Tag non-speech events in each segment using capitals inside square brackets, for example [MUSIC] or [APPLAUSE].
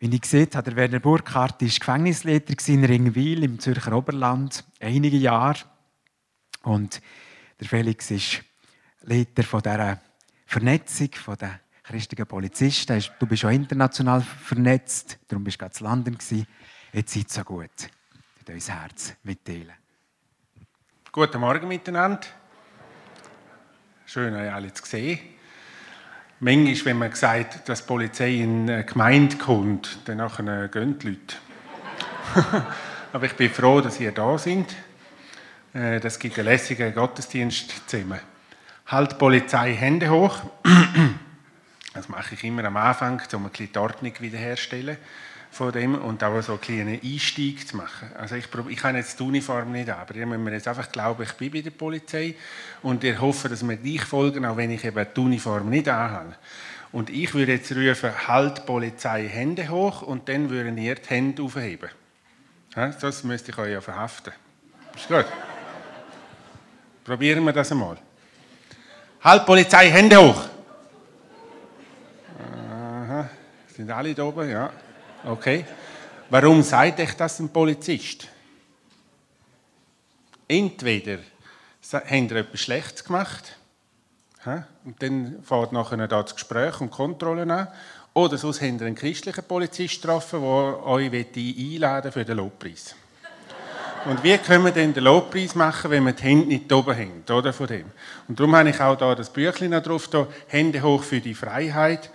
Wie ich gesehen habe, der Werner Burkhardt war Gefängnisleiter in Ringwil im Zürcher Oberland, einige Jahre. Und der Felix ist Leiter von dieser Vernetzung den christlichen Polizisten. Du bist auch international vernetzt, darum bist du gerade zu London. Jetzt seid so gut. Ich uns Herz mitteilen. Guten Morgen miteinander. Schön, euch alle zu sehen. Manchmal, wenn man sagt, dass die Polizei in eine Gemeinde kommt, dann gehen die Leute. [LAUGHS] Aber ich bin froh, dass ihr da seid. Äh, das gibt einen lässigen Gottesdienst zusammen. Halt Polizei Hände hoch. [CLEARS THROAT] Das mache ich immer am Anfang, um ein bisschen die Ordnung wiederherzustellen von dem und auch so einen kleinen Einstieg zu machen. Also ich, ich habe jetzt die Uniform nicht an, aber ihr müsst mir jetzt einfach glauben, ich bin bei der Polizei und ihr hofft, dass wir dich folgen, auch wenn ich eben die Uniform nicht anhabe. Und ich würde jetzt rufen, halt Polizei, Hände hoch und dann würden ihr die Hände aufheben. Ja, das müsste ich euch ja verhaften. Ist gut? Probieren wir das einmal. Halt Polizei, Hände hoch! Aha. Sind alle da oben? Ja. Okay. Warum sagt euch das ein Polizist? Entweder habt ihr etwas Schlechtes gemacht, und dann fährt nachher das Gespräch und Kontrollen an, oder sonst habt ihr einen christlichen Polizist getroffen, der euch einladen für den Lobpreis. Und wie können wir denn den Lobpreis machen, wenn wir die Hände nicht oben haben, oder, von dem? Und darum habe ich auch da das Büchlein drauf, da, Hände hoch für die Freiheit.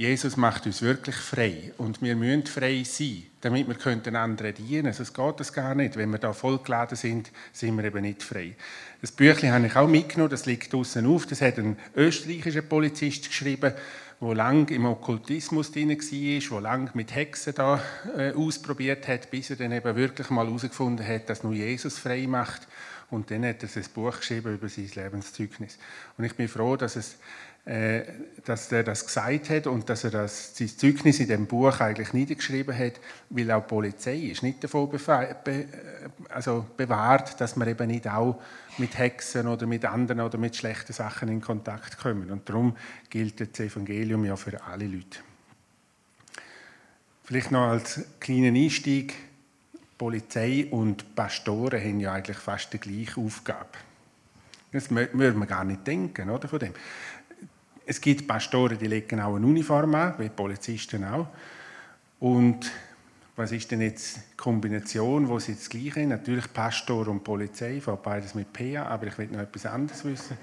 Jesus macht uns wirklich frei und wir müssen frei sein, damit wir können anderen dienen. Sonst geht das gar nicht. Wenn wir da vollgeladen sind, sind wir eben nicht frei. Das Büchlein habe ich auch mitgenommen, das liegt draußen auf. Das hat ein österreichischer Polizist geschrieben, der lang im Okkultismus drin war, der lang mit Hexen da äh, ausprobiert hat, bis er dann eben wirklich mal herausgefunden hat, dass nur Jesus frei macht. Und dann hat er ein Buch geschrieben über sein Lebenszeugnis. Und ich bin froh, dass es dass er das gesagt hat und dass er das, sein Zeugnis in dem Buch eigentlich niedergeschrieben hat, weil auch die Polizei ist nicht davon be also bewahrt, dass man eben nicht auch mit Hexen oder mit anderen oder mit schlechten Sachen in Kontakt kommen. Und darum gilt das Evangelium ja für alle Leute. Vielleicht noch als kleinen Einstieg, Polizei und Pastoren haben ja eigentlich fast die gleiche Aufgabe. Das würde man gar nicht denken, oder, von dem. Es gibt Pastoren, die legen auch eine Uniform an, wie Polizisten auch. Und was ist denn jetzt die Kombination, wo sie das Gleiche haben? Natürlich Pastor und Polizei, fällt beides mit PA, aber ich will noch etwas anderes wissen.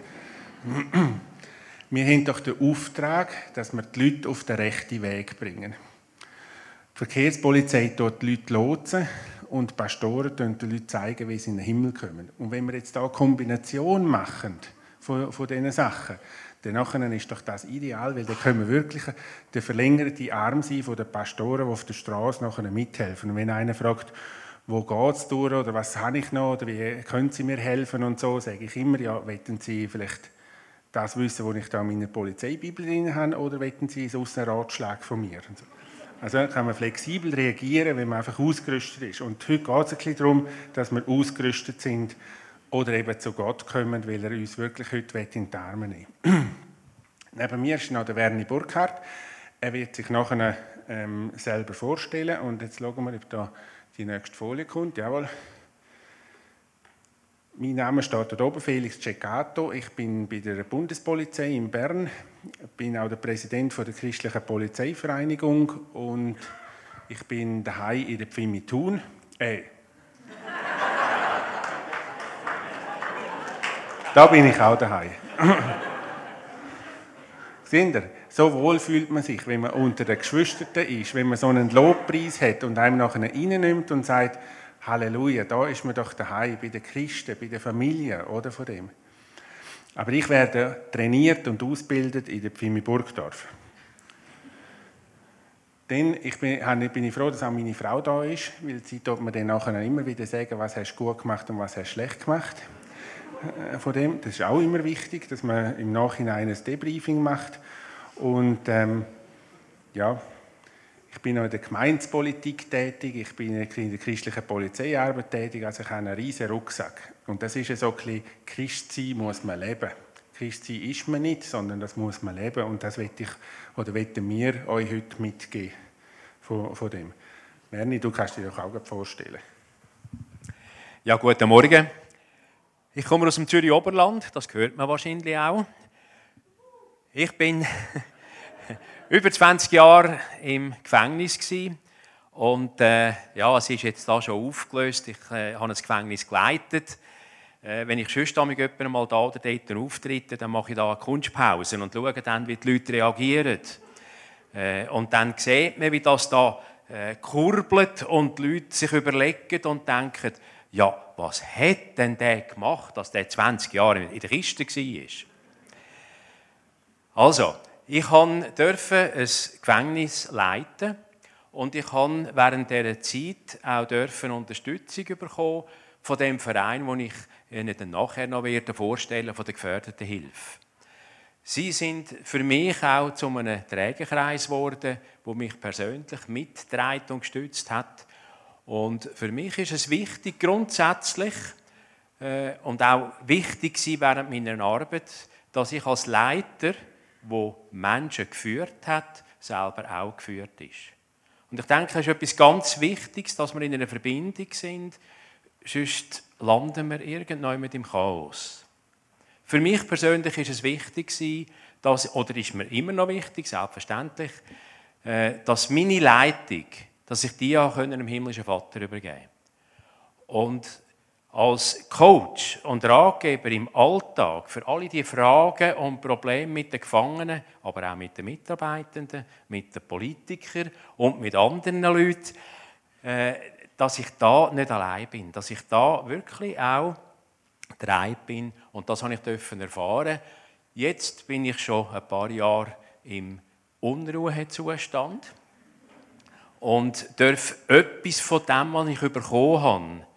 Wir haben doch den Auftrag, dass wir die Leute auf den rechten Weg bringen. Die Verkehrspolizei tut die Leute lotsen und die Pastoren den Leuten zeigen, wie sie in den Himmel kommen. Und wenn wir jetzt da eine Kombination machen von, von diesen Sachen, dann ist doch das ideal, weil dann können wir wirklich der verlängerte Arm sein von den Pastoren, die auf der Straße nachher mithelfen. Und wenn einer fragt, wo geht es durch oder was habe ich noch oder wie können Sie mir helfen und so, sage ich immer, ja, wetten Sie vielleicht das wissen, was ich da in meiner Polizeibibel drin habe, oder wetten Sie sonst einen Ratschlag von mir? Also kann man flexibel reagieren, wenn man einfach ausgerüstet ist. Und heute geht es ein bisschen darum, dass wir ausgerüstet sind oder eben zu Gott kommen, weil er uns wirklich heute in die Arme nehmen [CLEARS THROAT] Neben mir ist noch der Werni Burkhardt. Er wird sich nachher ähm, selber vorstellen. Und jetzt schauen wir, ob da die nächste Folie kommt. Jawohl. Mein Name steht dort oben, Felix Ceccato. Ich bin bei der Bundespolizei in Bern. Ich bin auch der Präsident der christlichen Polizeivereinigung und ich bin daheim in der Pfimi Thun. Äh, Da bin ich auch daheim. [CLEARS THROAT] Seht ihr, so wohl fühlt man sich, wenn man unter den Geschwistern ist, wenn man so einen Lobpreis hat und einem nachher reinnimmt und sagt, Halleluja, da ist man doch daheim, bei den Christen, bei der Familie, oder von dem. Aber ich werde trainiert und ausgebildet in der Pfimi Burgdorf. Dann ich bin, bin ich froh, dass auch meine Frau da ist, weil sie tut mir dann nachher immer wieder sagen, was hast du gut gemacht und was hast du schlecht gemacht. Von dem. Das ist auch immer wichtig, dass man im Nachhinein ein Debriefing macht. Und ähm, ja, ich bin auch in der Gemeinspolitik tätig, ich bin in der christlichen Polizeiarbeit tätig, also ich habe einen riesen Rucksack. Und das ist so ein bisschen, muss man leben. Christsein ist man nicht, sondern das muss man leben und das will ich, oder wollen wir euch heute mitgeben von, von dem. Merni, du kannst dir doch auch vorstellen. Ja, guten Morgen. Ich komme aus dem Zürich Oberland, das hört man wahrscheinlich auch. Ich bin [LAUGHS] über 20 Jahre im Gefängnis und äh, ja, es ist jetzt da schon aufgelöst. Ich äh, habe das Gefängnis geleitet. Äh, wenn ich sonst jemandem mal da oder dort auftrete, dann mache ich da eine Kunstpause und schaue dann, wie die Leute reagieren. Äh, und dann sieht man, wie das da äh, kurbelt und die Leute sich überlegen und denken, ja, was hat denn der gemacht, dass der 20 Jahre in der Kiste war? Also, ich durfte ein Gefängnis leiten und ich durfte während dieser Zeit auch Unterstützung bekommen von dem Verein, den ich Ihnen dann nachher noch vorstellen von der geförderten Hilfe. Sie sind für mich auch zu einem Trägerkreis geworden, wo mich persönlich mitgetragen und gestützt hat. Und für mich ist es wichtig, grundsätzlich äh, und auch wichtig während meiner Arbeit, dass ich als Leiter, wo Menschen geführt hat, selber auch geführt ist. Und ich denke, es ist etwas ganz Wichtiges, dass wir in einer Verbindung sind, sonst landen wir irgendwann mit dem Chaos. Für mich persönlich ist es wichtig, dass, oder ist mir immer noch wichtig, selbstverständlich, äh, dass meine Leitung, dass ich die auch dem himmlischen Vater übergeben. Und als Coach und Ratgeber im Alltag für alle die Fragen und Probleme mit den Gefangenen, aber auch mit den Mitarbeitenden, mit den Politikern und mit anderen Leuten, äh, dass ich da nicht allein bin, dass ich da wirklich auch drei bin. Und das habe ich dürfen erfahren. Jetzt bin ich schon ein paar Jahre im Unruhezustand und darf etwas von dem, was ich bekommen habe,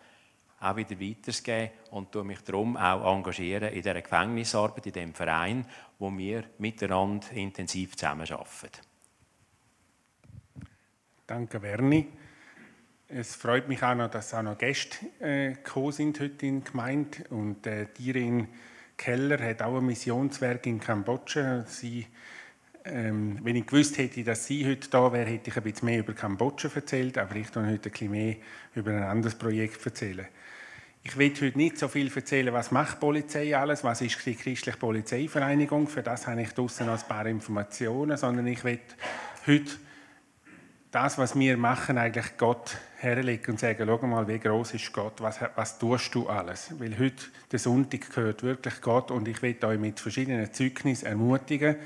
auch wieder weitergeben und tue mich darum auch engagieren in dieser Gefängnisarbeit, in dem Verein, wo wir miteinander intensiv zusammenarbeiten. Danke, Werni. Es freut mich auch noch, dass auch noch Gäste äh, gekommen sind heute in die Gemeinde. Und äh, Dirin Keller hat auch ein Missionswerk in Kambodscha. Sie, ähm, wenn ich gewusst hätte, dass sie heute da wäre, hätte ich ein bisschen mehr über Kambodscha erzählt, aber ich kann heute ein mehr über ein anderes Projekt erzählen. Ich will heute nicht so viel erzählen, was macht die Polizei alles, was ist die christliche Polizeivereinigung, für das habe ich draußen noch ein paar Informationen, sondern ich will heute das, was wir machen, eigentlich Gott herlegen und sagen, schau mal, wie groß ist Gott, was, was tust du alles? Weil heute, der Sonntag, gehört wirklich Gott und ich will euch mit verschiedenen Zeugnissen ermutigen,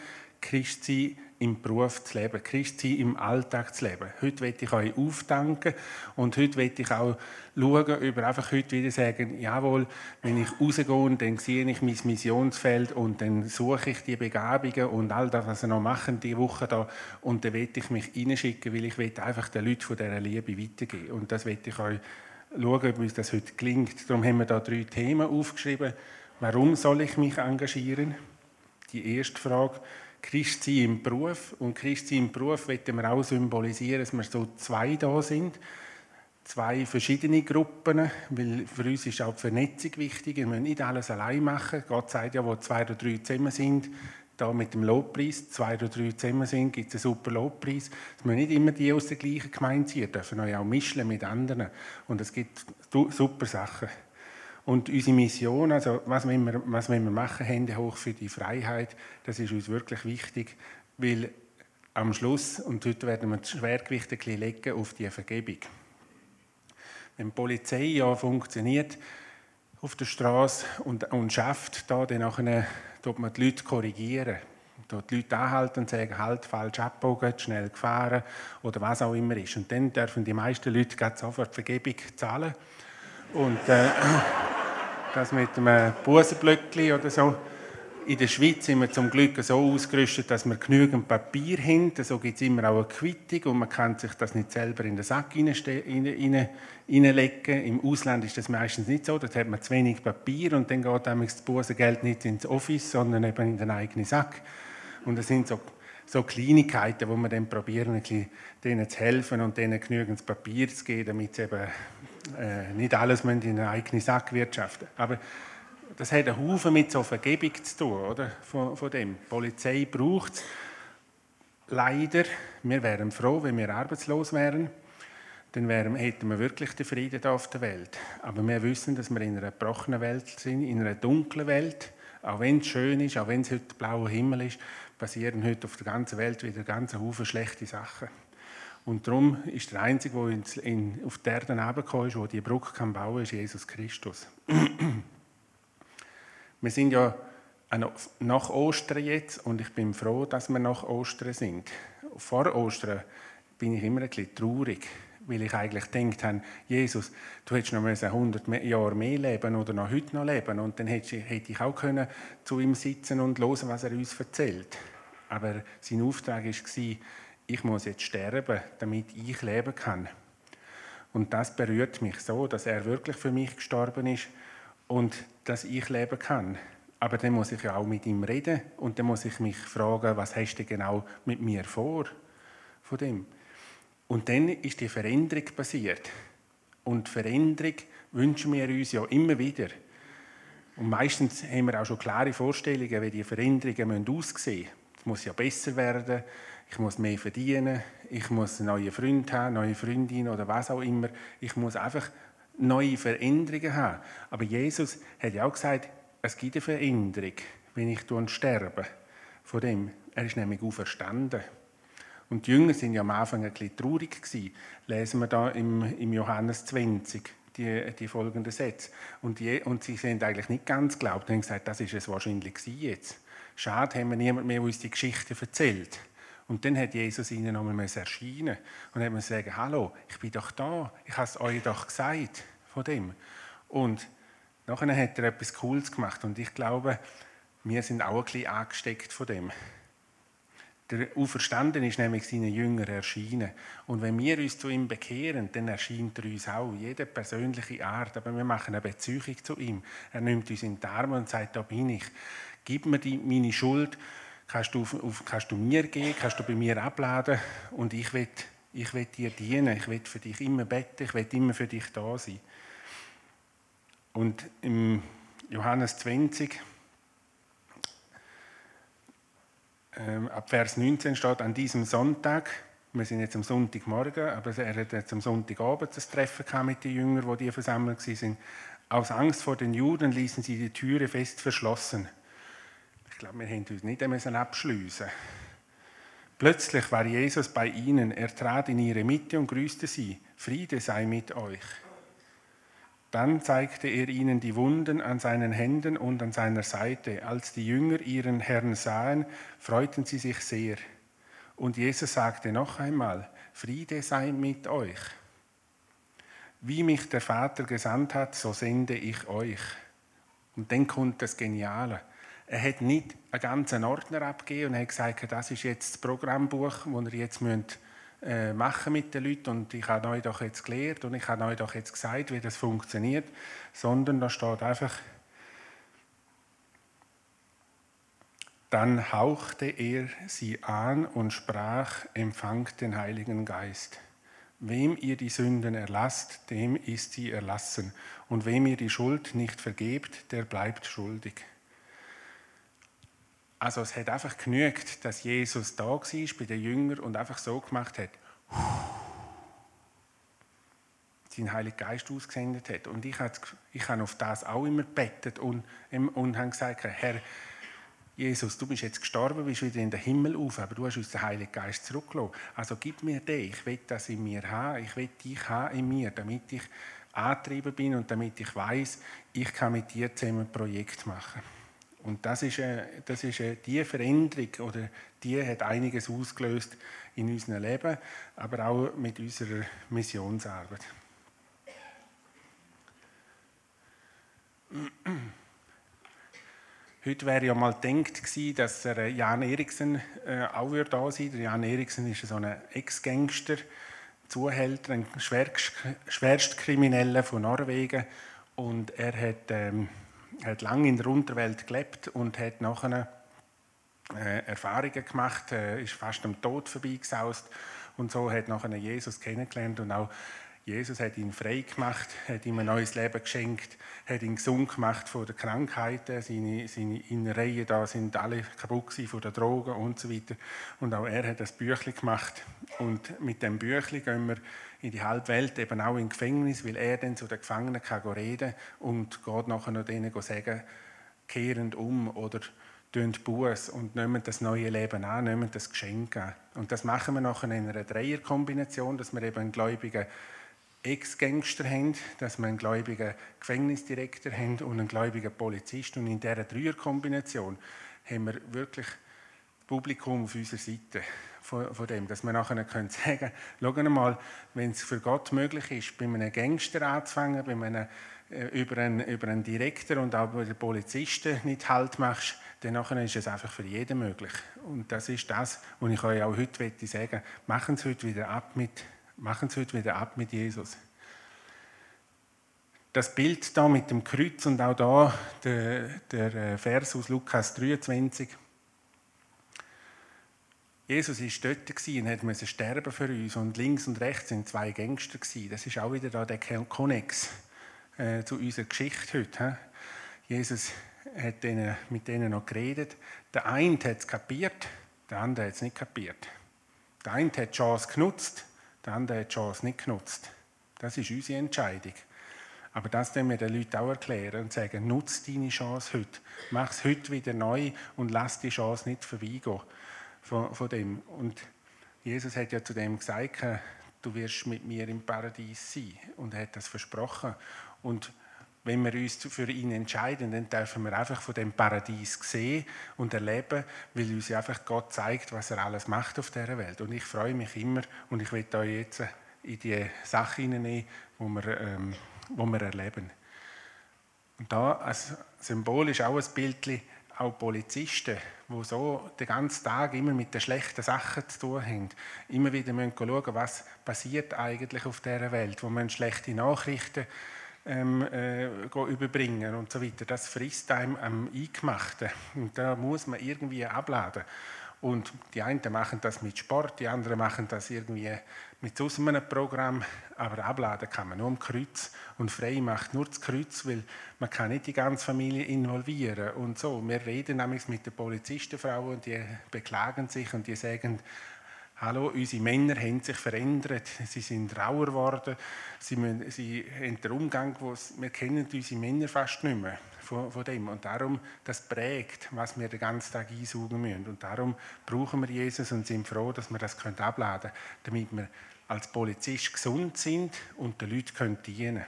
Christ sein im Beruf zu leben, Christ sein im Alltag zu leben. Heute will ich euch aufdanken und heute will ich auch schauen, über einfach heute wieder sagen, jawohl, wenn ich rausgehe, dann sehe ich mein Missionsfeld und dann suche ich die Begabungen und all das, was sie noch machen die Woche da und dann will ich mich reinschicken, weil ich einfach den Leuten von dieser Liebe weitergeben. Und das will ich euch schauen, ob uns das heute gelingt. Darum haben wir da drei Themen aufgeschrieben. Warum soll ich mich engagieren? Die erste Frage. Christsein im Beruf. Und Christsein im Beruf wollen wir auch symbolisieren, dass wir so zwei da sind. Zwei verschiedene Gruppen, weil für uns ist auch die Vernetzung wichtig. Wir müssen nicht alles allein machen. Gott sagt ja, wo zwei oder drei zusammen sind, da mit dem Lobpreis, zwei oder drei zusammen sind, gibt es einen super Lobpreis. Es müssen nicht immer die aus der gleichen Gemeinde sein, dürfen euch auch mischen mit anderen. Und es gibt super Sachen. Und unsere Mission, also was wir, was wir machen, Hände hoch für die Freiheit, das ist uns wirklich wichtig, weil am Schluss, und heute werden wir das Schwergewicht ein bisschen legen auf die Vergebung. Wenn die Polizei ja funktioniert auf der Straße und, und schafft, da, dann nachher, tut man die Leute korrigieren. Dort die Leute anhalten und sagen, halt, falsch abbogen, schnell gefahren oder was auch immer ist. Und dann dürfen die meisten Leute sofort Vergebung zahlen. Und äh, das mit einem Busenblöckchen oder so. In der Schweiz sind wir zum Glück so ausgerüstet, dass wir genügend Papier haben. So gibt es immer auch eine Quittung und man kann sich das nicht selber in den Sack hineinlegen. Im Ausland ist das meistens nicht so. Dort hat man zu wenig Papier und dann geht das Busengeld nicht ins Office, sondern eben in den eigenen Sack. Und das sind so so Kleinigkeiten, wo wir dann probieren, denen zu helfen und denen genügend Papier zu geben, damit sie eben äh, nicht alles in einen eigenen Sack wirtschaften Aber das hat einen Haufen mit so Vergebung zu tun, oder? Von, von dem. Die Polizei braucht es. leider, wir wären froh, wenn wir arbeitslos wären. Dann wären, hätten wir wirklich den Frieden da auf der Welt. Aber wir wissen, dass wir in einer gebrochenen Welt sind, in einer dunklen Welt. Auch wenn es schön ist, auch wenn es heute blauer Himmel ist, passieren heute auf der ganzen Welt wieder ganz Haufen schlechte Sachen. Und darum ist der Einzige, der in, auf die Erde herabgekommen ist, der diese Brücke kann bauen kann, ist Jesus Christus. [CLEARS THROAT] wir sind ja nach Ostern jetzt und ich bin froh, dass wir nach Ostern sind. Vor Ostern bin ich immer bisschen traurig, weil ich eigentlich gedacht habe, Jesus, du hättest noch 100 Jahre mehr leben oder noch heute noch leben und dann hätte ich auch können zu ihm sitzen und hören, was er uns erzählt. Aber sein Auftrag war, ich muss jetzt sterben, damit ich leben kann. Und das berührt mich so, dass er wirklich für mich gestorben ist und dass ich leben kann. Aber dann muss ich ja auch mit ihm reden und dann muss ich mich fragen, was hast du genau mit mir vor? Von dem. Und dann ist die Veränderung passiert. Und Veränderung wünschen wir uns ja immer wieder. Und meistens haben wir auch schon klare Vorstellungen, wie die Veränderungen aussehen müssen. Es muss ja besser werden, ich muss mehr verdienen, ich muss neue Freunde haben, neue Freundin oder was auch immer. Ich muss einfach neue Veränderungen haben. Aber Jesus hat ja auch gesagt, es gibt eine Veränderung, wenn ich sterbe. Von dem. Er ist nämlich auferstanden. Und die Jünger sind ja am Anfang ein bisschen traurig gewesen. Lesen wir da im, im Johannes 20 die, die folgenden Sätze. Und, die, und sie sind eigentlich nicht ganz geglaubt. Sie haben gesagt, das ist es wahrscheinlich jetzt. Schade, haben wir niemand mehr uns die Geschichte erzählt. Und dann hat Jesus ihnen nochmal erscheinen und hat sagen, hallo, ich bin doch da, ich habe es euch doch gesagt von dem. Und nachher hat er etwas Cooles gemacht und ich glaube, wir sind auch ein bisschen angesteckt von dem. Der Auferstanden ist nämlich seinen Jüngern erschienen. Und wenn wir uns zu ihm bekehren, dann erscheint er uns auch, jede persönliche Art. Aber wir machen eine Beziehung zu ihm. Er nimmt uns in die Arme und sagt, da bin ich. Gib mir die, meine Schuld, kannst du, auf, kannst du mir gehen, kannst du bei mir abladen und ich will, ich will dir dienen, ich will für dich immer beten, ich will immer für dich da sein. Und im Johannes 20, ähm, ab Vers 19 steht, an diesem Sonntag, wir sind jetzt am Sonntagmorgen, aber er hat jetzt am Sonntagabend das Treffen mit den Jüngern, wo die versammelt waren. Aus Angst vor den Juden ließen sie die Türe fest verschlossen. Ich glaube, wir haben uns nicht abschliessen Plötzlich war Jesus bei ihnen. Er trat in ihre Mitte und grüßte sie. Friede sei mit euch. Dann zeigte er ihnen die Wunden an seinen Händen und an seiner Seite. Als die Jünger ihren Herrn sahen, freuten sie sich sehr. Und Jesus sagte noch einmal, Friede sei mit euch. Wie mich der Vater gesandt hat, so sende ich euch. Und dann kommt das Geniale. Er hat nicht einen ganzen Ordner abgegeben und hat gesagt, das ist jetzt das Programmbuch, das ihr jetzt müsst äh, machen mit den Leuten und ich habe euch doch jetzt gelehrt und ich habe euch doch jetzt gesagt, wie das funktioniert, sondern da steht einfach, dann hauchte er sie an und sprach, empfangt den Heiligen Geist. Wem ihr die Sünden erlasst, dem ist sie erlassen. Und wem ihr die Schuld nicht vergebt, der bleibt schuldig. Also es hat einfach genügt, dass Jesus da war bei den Jüngern und einfach so gemacht hat, [LAUGHS] seinen Heiligen Geist ausgesendet hat. Und ich habe, ich auf das auch immer bettet und, und habe gesagt, Herr, Jesus, du bist jetzt gestorben, bist wieder in den Himmel auf, aber du hast uns den Heiligen Geist zurückgelassen. Also gib mir den, ich will das in mir haben, ich will dich haben in mir, damit ich angetrieben bin und damit ich weiß, ich kann mit dir zusammen ein Projekt machen. Und das ist, äh, das ist äh, die Veränderung, oder die hat einiges ausgelöst in unserem Leben, aber auch mit unserer Missionsarbeit. Heute wäre ja mal gedacht gewesen, dass Jan Eriksen äh, auch da sein würde. Jan Eriksen ist so ein Ex-Gangster, Zuhälter, ein Schwerstkrimineller von Norwegen. Und er hat ähm, hat lange in der Unterwelt gelebt und hat nachher äh, Erfahrungen gemacht, äh, ist fast am Tod vorbeigesaust und so hat nachher Jesus kennengelernt und auch Jesus hat ihn frei gemacht, hat ihm ein neues Leben geschenkt, hat ihn gesund gemacht von den Krankheiten. Seine, seine Innereien da sind alle kaputt von den Drogen und so weiter. Und auch er hat das Büchlein gemacht. Und mit dem Büchlein gehen wir in die halbe Welt, eben auch in Gefängnis, weil er dann zu den Gefangenen kann reden und geht nachher noch denen sagen, kehrend um oder tun Buß und nehmen das neue Leben an, nehmen das Geschenk an. Und das machen wir nachher in einer Dreierkombination, dass wir eben einen gläubigen Ex-Gangster haben, dass wir einen gläubigen Gefängnisdirektor haben und einen gläubigen Polizist. Und in dieser Dreierkombination haben wir wirklich Publikum auf unserer Seite von, von dem, dass wir nachher können [LAUGHS] sagen können, mal, wenn es für Gott möglich ist, bei einem Gangster anzufangen, bei einem, äh, über, einen, über einen Direktor und auch bei den Polizisten nicht Halt machst, dann nachher ist es einfach für jeden möglich. Und das ist das, was ich euch auch heute sagen möchte. Machen Sie heute wieder ab mit machen Sie heute wieder ab mit Jesus. Das Bild da mit dem Kreuz und auch da der, der äh, Vers aus Lukas 23. Jesus war dort und musste sterben für uns. Und links und rechts sind zwei Gangster. Das ist auch wieder der Konnex äh, zu unserer Geschichte heute. He? Jesus hat mit denen noch geredet. Der eine hat es kapiert, der andere hat es nicht kapiert. Der eine hat die Chance genutzt, der andere hat die Chance nicht genutzt. Das ist unsere Entscheidung. Aber das müssen wir den Leuten auch erklären und sagen, nutze deine Chance heute. Mach es heute wieder neu und lass die Chance nicht vorbeigehen von, von dem. Und Jesus hat ja zu dem gesagt, du wirst mit mir im Paradies sein. Und er hat das versprochen. Und wenn wir uns für ihn entscheiden, dann dürfen wir einfach von dem Paradies sehen und erleben, weil uns einfach Gott zeigt, was er alles macht auf dieser Welt. Und ich freue mich immer und ich will euch jetzt in die Sache hineinnehmen, wo wir, ähm, wo wir erleben. Und da als Symbol ist auch ein Bild, auch Polizisten, die so den ganzen Tag immer mit den schlechten Sachen zu tun haben, immer wieder schauen müssen, was passiert eigentlich auf dieser Welt, wo man schlechte Nachrichten ähm, äh, überbringen und so weiter. Das frisst einem am Eingemachten. Und da muss man irgendwie abladen. Und die einen machen das mit Sport, die anderen machen das irgendwie mit so einem Programm. Aber abladen kann man nur am Kreuz und frei macht nur das Kreuz, weil man kann nicht die ganze Familie involvieren und so. Wir reden nämlich mit den Polizistenfrauen und die beklagen sich und die sagen, Hallo, unsere Männer haben sich verändert, sie sind rauer geworden, sie, müssen, sie haben den Umgang, wo wir kennen unsere Männer fast nicht mehr von, von, dem. Und darum, das prägt, was wir den ganzen Tag einsaugen müssen. Und darum brauchen wir Jesus und sind froh, dass wir das abladen können, damit wir als Polizist gesund sind und den Leuten können dienen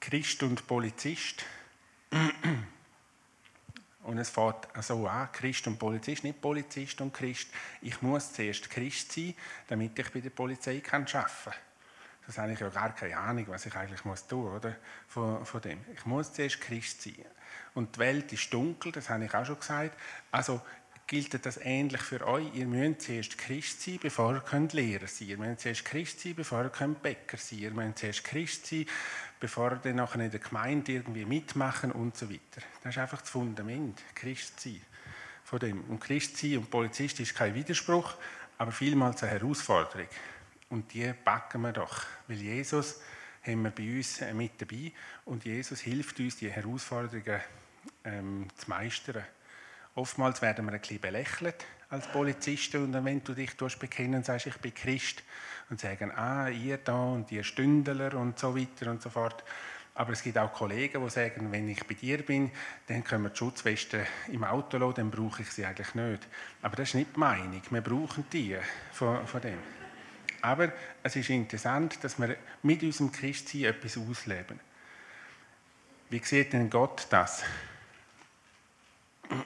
Christ und Polizist und es fängt so an, Christ und Polizist, nicht Polizist und Christ. Ich muss zuerst Christ sein, damit ich bei der Polizei arbeiten kann. Das habe ich ja gar keine Ahnung, was ich eigentlich tun muss, Von, von dem. Ich muss zuerst Christ sein. Und die Welt ist dunkel, das habe ich auch schon gesagt. Also gilt das ähnlich für euch. Ihr müsst zuerst Christ sein, bevor ihr könnt Lehrer sein Ihr müsst zuerst Christ sein, bevor ihr könnt Bäcker sein Ihr müsst zuerst Christ sein, bevor ihr dann nachher in der Gemeinde irgendwie mitmachen und so weiter. Das ist einfach das Fundament, Christ sein. Von dem. Und Christ sein und Polizist ist kein Widerspruch, aber vielmals eine Herausforderung. Und die packen wir doch, weil Jesus haben wir bei uns äh, mit dabei und Jesus hilft uns, die Herausforderungen ähm, zu meistern. Oftmals werden wir ein bisschen belächelt als Polizisten und wenn du dich bekennen sagst, ich bin Christ und sagen, ah, ihr da und ihr Stündler und so weiter und so fort. Aber es gibt auch Kollegen, die sagen, wenn ich bei dir bin, dann können wir die Schutzwesten im Auto lassen, dann brauche ich sie eigentlich nicht. Aber das ist nicht die Meinung. Wir brauchen die von, von dem. Aber es ist interessant, dass wir mit unserem Christsein etwas ausleben. Wie sieht denn Gott das?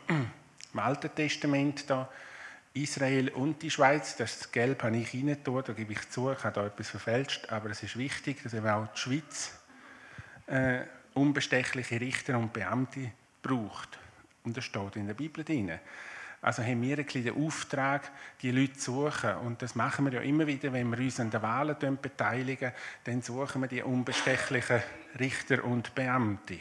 Im Alten Testament da Israel und die Schweiz, das Gelb habe ich reingetan, da gebe ich zu, ich habe da etwas verfälscht, aber es ist wichtig, dass eben auch die Schweiz äh, unbestechliche Richter und Beamte braucht. Und das steht in der Bibel drin. Also haben wir ein den Auftrag, die Leute zu suchen. Und das machen wir ja immer wieder, wenn wir uns an den Wahlen beteiligen, dann suchen wir die unbestechlichen Richter und Beamte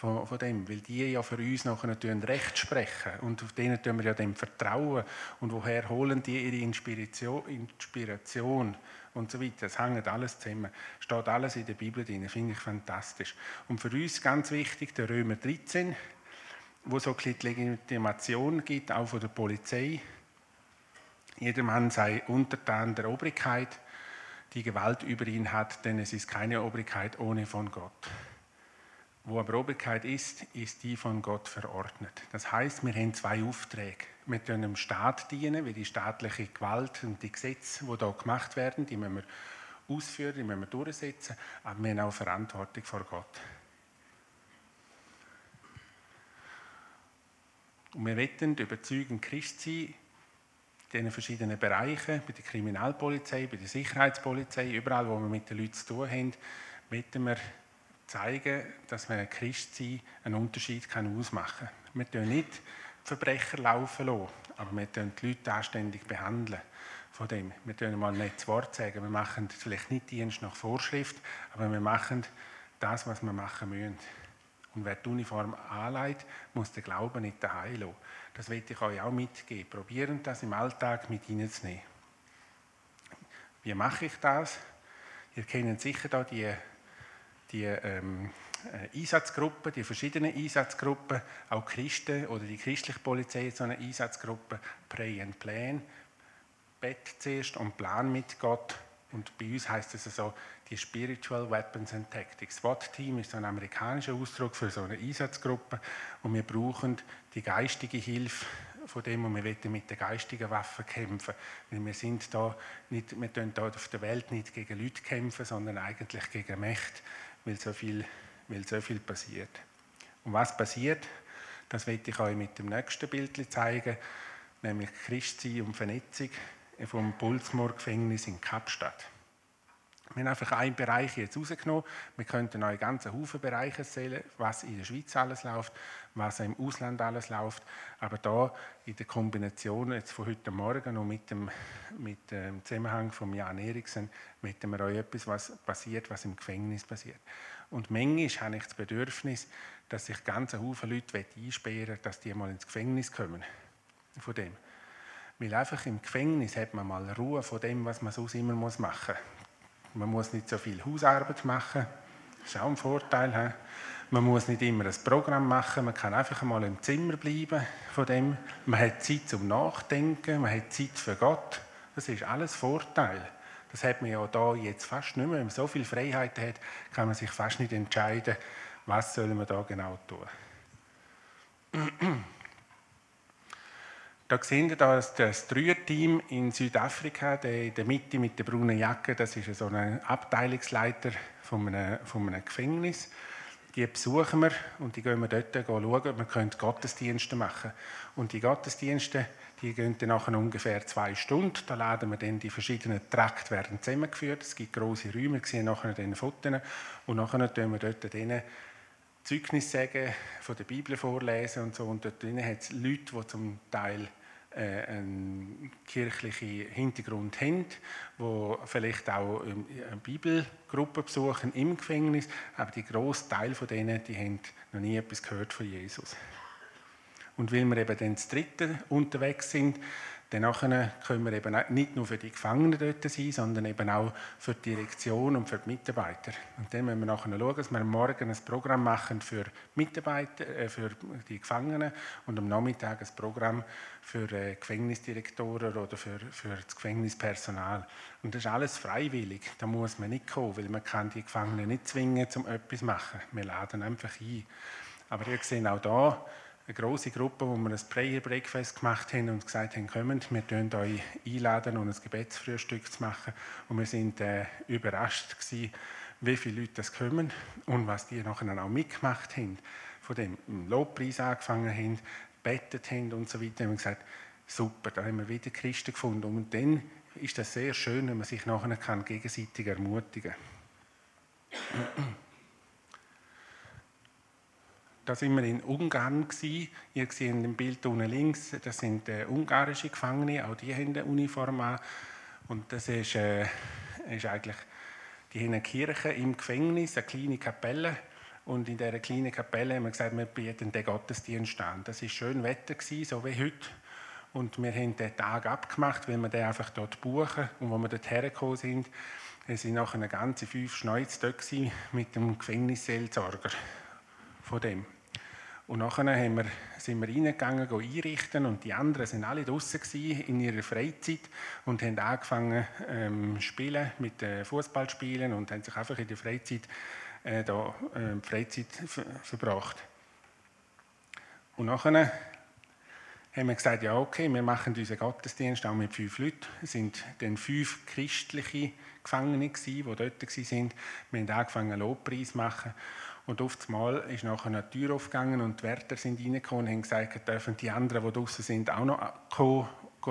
von, von dem, weil die ja für uns nachher Recht sprechen und auf denen tun wir ja dem vertrauen und woher holen die ihre Inspiration, Inspiration und so weiter. Das hängt alles zusammen, steht alles in der Bibel drin, finde ich fantastisch. Und für uns ganz wichtig, der Römer 13, wo so ein die Legitimation gibt, auch von der Polizei. Jeder Mann sei untertan der Obrigkeit, die Gewalt über ihn hat, denn es ist keine Obrigkeit ohne von Gott. Wo aber Obrigkeit ist, ist die von Gott verordnet. Das heißt, wir haben zwei Aufträge. Wir können dem Staat dienen, wie die staatliche Gewalt und die Gesetze, die hier gemacht werden, die müssen wir ausführen, die müssen wir durchsetzen, aber wir haben auch Verantwortung vor Gott. Und wir wollen überzeugend Christ sein, in den verschiedenen Bereichen, bei der Kriminalpolizei, bei der Sicherheitspolizei, überall, wo wir mit den Leuten zu tun haben, möchten wir zeigen, dass man ein Christsein einen Unterschied ausmachen kann. Wir tun nicht Verbrecher laufen lassen, aber wir tun die Leute anständig behandeln. Von dem. Wir tun mal nicht das Wort sagen, wir machen vielleicht nicht Dienst nach Vorschrift, aber wir machen das, was wir machen müssen. Und wer die Uniform anlegt, muss den Glauben nicht daheim lassen. Das will ich euch auch mitgeben. Probieren das im Alltag mit reinzunehmen. Wie mache ich das? Ihr kennt sicher da die, die ähm, äh, Einsatzgruppen, die verschiedenen Einsatzgruppen, auch Christen oder die christliche Polizei, so eine Einsatzgruppe, Pray and Plan. Bett zuerst und Plan mit Gott. Und bei uns heißt es so, die Spiritual Weapons and Tactics. SWAT-Team ist so ein amerikanischer Ausdruck für so eine Einsatzgruppe und wir brauchen die geistige Hilfe von dem und wir wollen mit den geistigen Waffen kämpfen. Weil wir sind da nicht, wir tun da auf der Welt nicht gegen Leute kämpfen, sondern eigentlich gegen Mächte, weil so viel, weil so viel passiert. Und was passiert, das werde ich euch mit dem nächsten Bild zeigen, nämlich Christsein und Vernetzung vom Pulsmoor-Gefängnis in Kapstadt. Wir haben einfach einen Bereich jetzt rausgenommen. Wir könnten euch ganzen Haufen Bereiche erzählen, was in der Schweiz alles läuft, was im Ausland alles läuft. Aber da in der Kombination jetzt von heute Morgen und mit dem, mit dem Zusammenhang von Jan Eriksen, möchten wir euch etwas, was passiert, was im Gefängnis passiert. Und manchmal habe ich das Bedürfnis, dass sich ganze Haufen Leute einsperren dass die mal ins Gefängnis kommen. Von dem. Weil einfach im Gefängnis hat man mal Ruhe von dem, was man sonst immer machen muss. Man muss nicht so viel Hausarbeit machen. Das ist auch ein Vorteil. Man muss nicht immer ein Programm machen. Man kann einfach mal im Zimmer bleiben von dem. Man hat Zeit zum Nachdenken. Man hat Zeit für Gott. Das ist alles Vorteil. Das hat man ja da jetzt fast nicht mehr. Wenn man so viel Freiheit hat, kann man sich fast nicht entscheiden, was soll man da genau tun. [CLEARS THROAT] Da sehen Sie das, das Dreierteam in Südafrika, der in der Mitte mit der braunen Jacke, das ist so ein Abteilungsleiter von einem, von einem Gefängnis. Die besuchen wir und die gehen wir dort schauen, wir können Gottesdienste machen. Und die Gottesdienste, die gehen dann nachher ungefähr zwei Stunden. Da laden wir dann die verschiedenen Trakte werden zusammengeführt. Es gibt große Räume, wir sehen nachher den Fotos. Und nachher tun wir dort denen Zeugnis sagen, von der Bibel vorlesen und so. Und dort drinnen hat es Leute, die zum Teil äh, einen kirchlichen Hintergrund haben, die vielleicht auch eine Bibelgruppe besuchen im Gefängnis, aber die grosse Teil von denen, die haben noch nie etwas gehört von Jesus. Und weil wir eben dann das Dritte unterwegs sind, dann können wir eben nicht nur für die Gefangenen dort sein, sondern eben auch für die Direktion und für die Mitarbeiter. Und dann müssen wir nachher schauen, dass wir morgen ein Programm machen für Mitarbeiter, äh, für die Gefangenen und am Nachmittag ein Programm für äh, Gefängnisdirektoren oder für, für das Gefängnispersonal. Und das ist alles freiwillig. Da muss man nicht kommen, weil man kann die Gefangenen nicht zwingen, um etwas zu machen. Wir laden einfach ein. Aber ihr seht auch da, eine große Gruppe, wo wir ein Prayer Breakfast gemacht haben und gesagt haben, kommt, wir einladen euch einladen, um ein Gebetsfrühstück zu machen. Und wir sind äh, überrascht gewesen, wie viele Leute das kommen und was die nachher auch mitgemacht haben. Von dem Lobpreis angefangen haben, bettet haben und so weiter. haben wir gesagt, super, da haben wir wieder Christen gefunden. Und dann ist das sehr schön, wenn man sich nachher kann gegenseitig ermutigen kann. Da sind wir in Ungarn gewesen. Ihr seht dem Bild unten links, das sind äh, ungarische Gefangene, auch die haben eine Uniform an. Und das ist, äh, ist eigentlich, die haben eine Kirche im Gefängnis, eine kleine Kapelle. Und in dieser kleinen Kapelle haben wir gesagt, wir bieten den Gottesdienst an. Das war schön Wetter, so wie heute. Und wir haben den Tag abgemacht, weil wir den einfach dort buchen. Und als wir dort hergekommen sind, waren nachher ganze fünf Schneuze dort mit dem Gefängnisseelsorger von dem. Und nachher haben wir, sind wir reingegangen, einrichten und die anderen sind alle draußen in ihrer Freizeit und haben angefangen ähm, spielen mit äh, Fußballspielen und haben sich einfach in der Freizeit äh, da, äh, Freizeit verbracht. Und nachher haben wir gesagt, ja okay, wir machen unseren Gottesdienst auch mit fünf Leuten. Es sind dann fünf christliche Gefangene die dort waren. Wir haben angefangen, Lobpreis zu machen. Und einmal ist nachher eine Tür aufgegangen und die Wärter sind reingekommen und haben gesagt, dürfen die anderen, die draußen sind, auch noch kommen,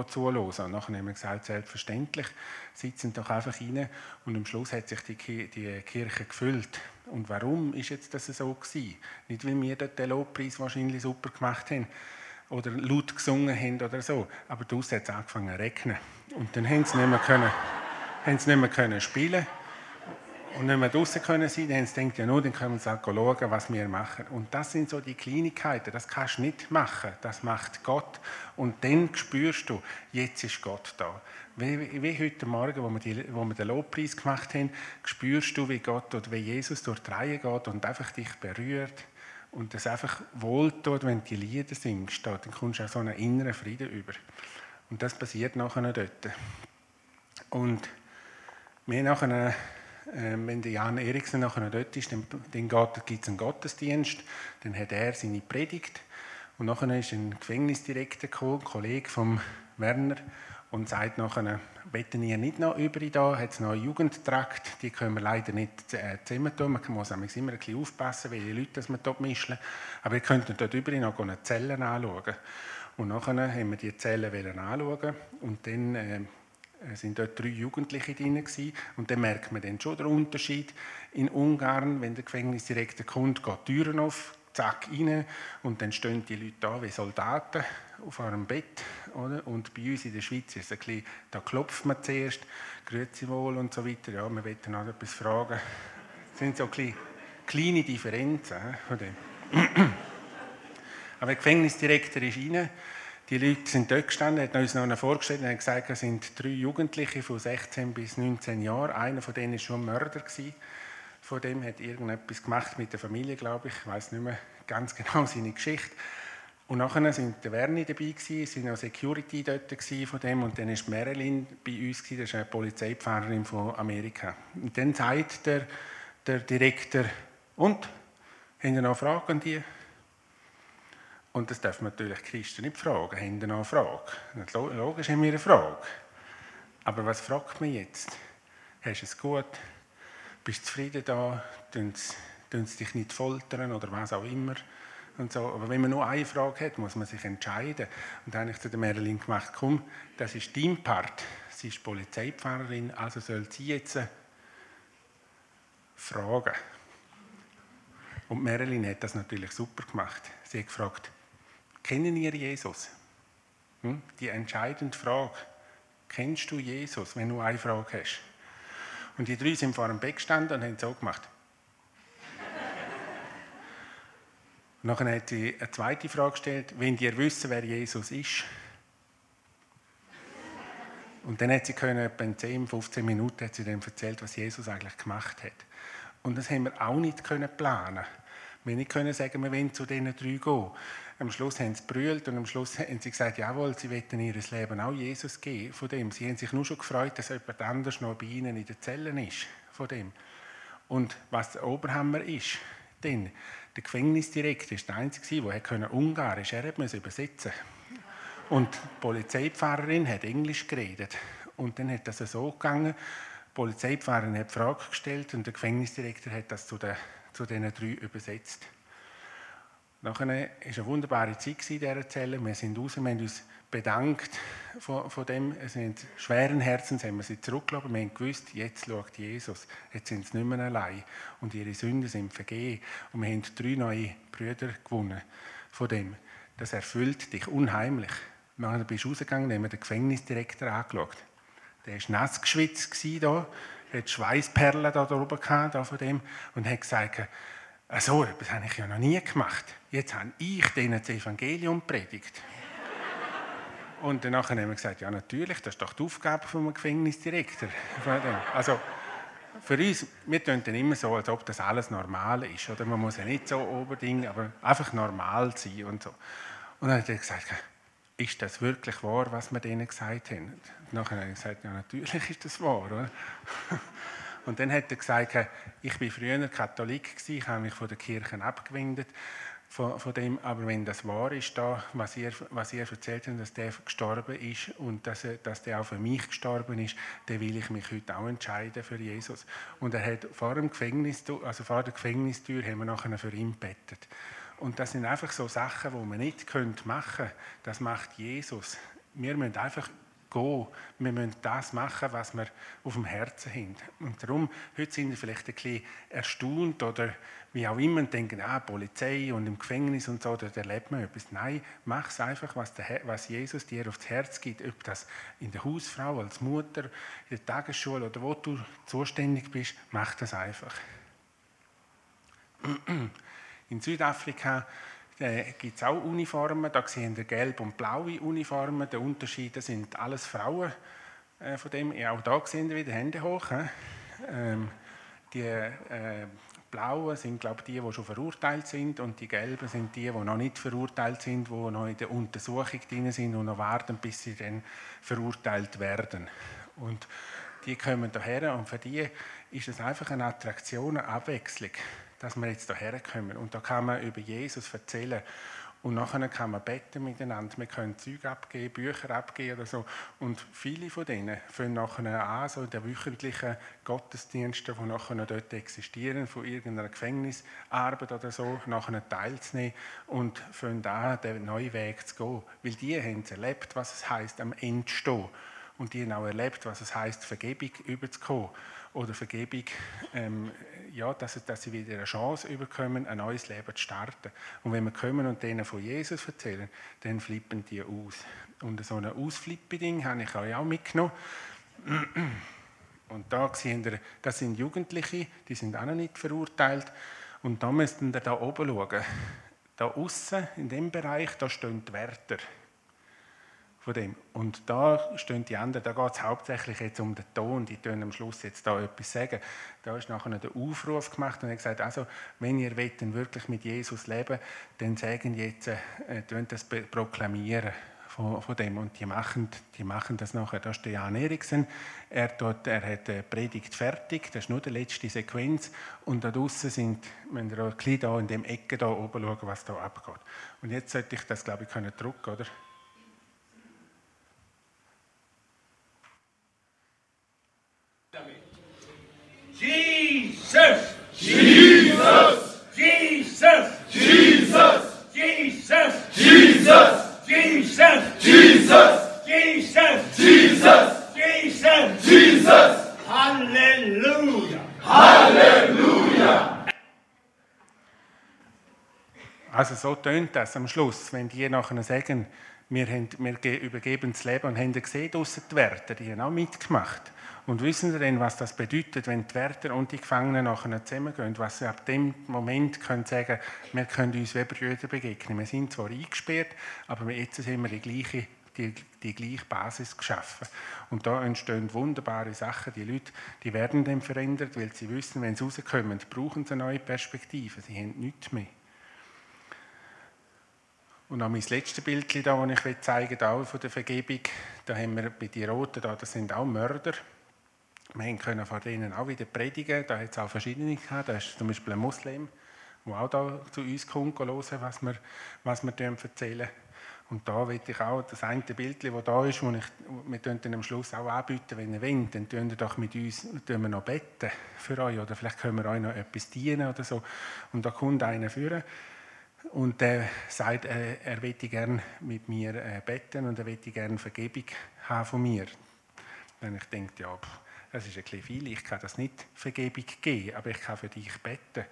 zuhören. Und nachher haben wir gesagt, selbstverständlich, sitzen doch einfach rein. Und am Schluss hat sich die, die Kirche gefüllt. Und warum ist jetzt das so gewesen? Nicht, weil wir dort den Lobpreis wahrscheinlich super gemacht haben, oder laut gesungen haben oder so. Aber draussen hat es angefangen zu regnen. Und dann haben sie nicht mehr, können, haben sie nicht mehr können spielen und nicht mehr draußen können sein. Dann haben sie gedacht, ja nur, dann können wir schauen, was wir machen. Und das sind so die Kleinigkeiten, das kannst du nicht machen. Das macht Gott. Und dann spürst du, jetzt ist Gott da. Wie, wie heute Morgen, wo wir, die, wo wir den Lobpreis gemacht haben, spürst du, wie Gott oder wie Jesus durch die Reihe geht und einfach dich berührt und das einfach wohltut, wenn du die Lieder singst, dann kommst du auch so einen inneren Frieden über. Und das passiert nachher dort. Und wir nachher, wenn der Jan Eriksen nachher dort ist, dann, dann gibt es einen Gottesdienst, dann hat er seine Predigt. Und nachher ist ein Gefängnisdirektor gekommen, ein Kollege von Werner, und sagt nachher, wetten ihr nicht noch über da, hat es noch einen Jugendtrakt, die können wir leider nicht äh, zusammen tun, man muss immer ein bisschen aufpassen, welche Leute das man dort mischen, aber ihr könnt dort über noch eine Zellen anschauen. Und nachher haben wir die Zellen anschauen. Und dann äh, sind dort drei Jugendliche drin gewesen. und dann merkt man dann schon den Unterschied. In Ungarn, wenn der Gefängnisdirektor kommt, geht die Türen auf, zack, rein und dann stehen die Leute da wie Soldaten auf einem Bett. Oder? Und bei uns in der Schweiz ist es ein bisschen, da klopft man zuerst, grüezi wohl und so weiter. Ja, wir wollen noch etwas fragen. Das sind so kleine, kleine Differenzen von dem. Aber der Gefängnisdirektor ist rein. Die Leute sind dort gestanden, hat uns noch vorgestellt und gesagt, es sind drei Jugendliche von 16 bis 19 Jahren. Einer von denen war schon Mörder. Von dem hat irgendetwas gemacht mit der Familie, glaube ich. Ich weiß nicht mehr ganz [LAUGHS] genau seine Geschichte. Und nachher sind der Werni dabei gewesen, es noch Security dort von dem und dann ist Marilyn bei uns gewesen, das ist eine Polizeipfarrerin von Amerika. Und dann sagt der, der Direktor, und? Haben Sie noch Fragen an die? Und das darf man natürlich Christen nicht fragen. Haben noch eine Frage? Logisch haben wir eine Frage. Aber was fragt man jetzt? Hast du es gut? Bist du zufrieden da? Tun sie dich nicht foltern oder was auch immer? Und so. Aber wenn man nur eine Frage hat, muss man sich entscheiden. Und dann habe ich zu der Marilyn gemacht, komm, das ist dein Part. Sie ist Polizeipfarrerin, also soll sie jetzt fragen. Und Marilyn hat das natürlich super gemacht. Sie hat gefragt, kennen ihr Jesus? Hm? Die entscheidende Frage. Kennst du Jesus, wenn du eine Frage hast? Und die drei sind vor dem Bett gestanden und haben so gemacht. [LAUGHS] Nachher hat sie eine zweite Frage gestellt, wenn ihr wissen, wer Jesus ist. Und dann hat sie können, etwa in 10, 15 Minuten hat sie dann erzählt, was Jesus eigentlich gemacht hat. Und das haben wir auch nicht können planen. Wir nicht können sagen, wir wollen zu diesen drei gehen. Am Schluss haben sie brüllt und am Schluss [LAUGHS] haben sie gesagt, jawohl, sie wollen ihr Leben auch Jesus geben. Von dem. Sie haben sich nur schon gefreut, dass jemand anders noch bei ihnen in den Zellen ist. Von dem. Und was der Oberhammer ist, denn der Gefängnisdirektor ist der Einzige, der Ungarisch er musste übersetzen. Und die Polizeipfarrerin hat Englisch geredet. Und dann hat das so gegangen, die Polizeipfarrerin hat die Frage gestellt und der Gefängnisdirektor hat das zu den, zu den drei übersetzt. Nachher war eine wunderbare Zeit in dieser Zelle. Wir sind raus, wir haben uns bedankt von dem. Es sind schweren Herzens haben wir sie zurückgelassen. Wir haben gewusst, jetzt schaut Jesus. Jetzt sind sie nicht mehr allein. Und ihre Sünden sind vergeben. Und wir haben drei neue Brüder gewonnen von dem. Das erfüllt dich unheimlich. Nachher bist du rausgegangen, haben wir den Gefängnisdirektor angeschaut. Der war nass geschwitzt hier, hat Schweißperlen da oben gehabt, da von dem, und hat gesagt, so etwas habe ich ja noch nie gemacht. Jetzt habe ich denen das Evangelium predigt. [LAUGHS] Und danach haben wir gesagt, ja natürlich, das ist doch die Aufgabe vom Gefängnisdirektor. [LAUGHS] Also für uns, wir tun dann immer so, als ob das alles normal ist. Oder man muss ja nicht so unbedingt, aber einfach normal sein und so. Und dann hat er gesagt, ist das wirklich wahr, was wir denen gesagt haben? Nachher habe ich gesagt, ja natürlich ist das wahr. Oder? [LAUGHS] Und dann hat er gesagt, ich war früher Katholik, ich habe mich von der Kirche abgewendet von, von, dem, aber wenn das wahr ist, da, was, ihr, was ihr erzählt habt, dass der gestorben ist und dass, dass der auch für mich gestorben ist, dann will ich mich heute auch entscheiden für Jesus. Und er hat vor dem Gefängnis, also vor der Gefängnistür, haben wir nachher für ihn gebetet. Und das sind einfach so Sachen, die man nicht machen können. Das macht Jesus. Wir müssen einfach gehen. Wir müssen das machen, was wir auf dem Herzen haben. Und darum, heute sind wir vielleicht ein bisschen erstaunt oder wie auch immer und denken, ah, Polizei und im Gefängnis und so, da erlebt man etwas. Nein, mach es einfach, was, der, was Jesus dir aufs Herz gibt. Ob das in der Hausfrau, als Mutter, in der Tagesschule oder wo du zuständig bist, mach das einfach. [CLEARS THROAT] In Südafrika äh, gibt es auch Uniformen. Da sehen wir gelb und blaue Uniformen. Der Unterschied sind alles Frauen. Äh, von dem, ja, auch da sehen wir wieder Hände hoch. Ähm, die äh, blauen sind, glaube ich, die, die schon verurteilt sind und die gelben sind die, die noch nicht verurteilt sind, die noch in der Untersuchung drin sind und noch warten, bis sie dann verurteilt werden. Und die kommen daher und für die ist es einfach eine Attraktion, eine Abwechslung dass wir jetzt hierher kommen. Und da kann man über Jesus erzählen. Und nachher kann man beten miteinander. Wir können Züge abgeben, Bücher abgeben oder so. Und viele von denen fangen nachher an, so in den wöchentlichen Gottesdiensten, die nachher dort existieren, von irgendeiner Gefängnisarbeit oder so, nachher teilzunehmen und fangen an, den neuen Weg zu gehen. Weil die haben erlebt, was es heißt am Ende stehen. Und die haben auch erlebt, was es heißt, Vergebung überzukommen oder Vergebung, ähm, ja, dass, dass, sie wieder eine Chance überkommen, ein neues Leben zu starten. Und wenn wir kommen und denen von Jesus erzählen, dann flippen die aus. Und so ein Ausflippe-Ding habe ich euch auch mitgenommen. Und da sehen wir, das sind Jugendliche, die sind auch noch nicht verurteilt. Und da müssten wir da oben schauen. Da außen in dem Bereich, da stehen die Wärter von dem. Und da stehen die anderen, da geht es hauptsächlich jetzt um den Ton, die tun am Schluss jetzt da etwas sagen. Da ist nachher der Aufruf gemacht und er gesagt, also, wenn ihr wollt, wirklich mit Jesus leben, dann sagen jetzt, äh, das proklamieren von, von, dem. Und die machen, die machen das nachher. Da ist der Jan Eriksen, er, dort, er hat die Predigt fertig, das ist nur die letzte Sequenz. Und da draußen sind, wenn ihr ein bisschen da in dem Ecke da oben schauen, was da abgeht. Und jetzt sollte ich das, glaube ich, können drucken, oder? Jesus! Jesus! Jesus! Jesus! Jesus! Jesus! Jesus! Jesus! Jesus! Jesus! Jesus! Jesus! Halleluja! Halleluja! Also so tönt das am Schluss, wenn die nachher sagen, wir, haben, wir übergeben das Leben und haben gesehen, draussen die Wärter, die haben auch mitgemacht. Und wissen Sie denn, was das bedeutet, wenn die Wärter und die Gefangenen nachher zusammengehen? Was sie ab dem Moment können sagen, wir können uns wie Brüder begegnen. Wir sind zwar eingesperrt, aber jetzt haben wir die gleiche, die, die gleiche Basis geschaffen. Und da entstehen wunderbare Sachen. Die Leute die werden dann verändert, weil sie wissen, wenn sie rauskommen, brauchen sie eine neue Perspektive. Sie haben nichts mehr. Und auch mein letztes Bild, das ich zeigen will, von der Vergebung, da haben wir bei den Roten, da, das sind auch Mörder. Wir können von denen auch wieder predigen. Da hat es auch verschiedene gehabt. Da ist zum Beispiel ein Muslim, der auch da zu uns kommt, hören, was wir, was wir erzählen. Und da will ich auch das eine Bild, das da ist, wo ich, wir dann am Schluss auch anbieten, wenn ihr wollt, dann tun wir doch mit uns wir noch beten für euch oder vielleicht können wir euch noch etwas dienen oder so. Und da kommt einer führen und der sagt, äh, er möchte gerne mit mir äh, beten und er möchte gerne Vergebung haben von mir. Dann ich denke, ja, pff, das ist ein bisschen viel, ich kann das nicht Vergebung geben, aber ich kann für dich beten.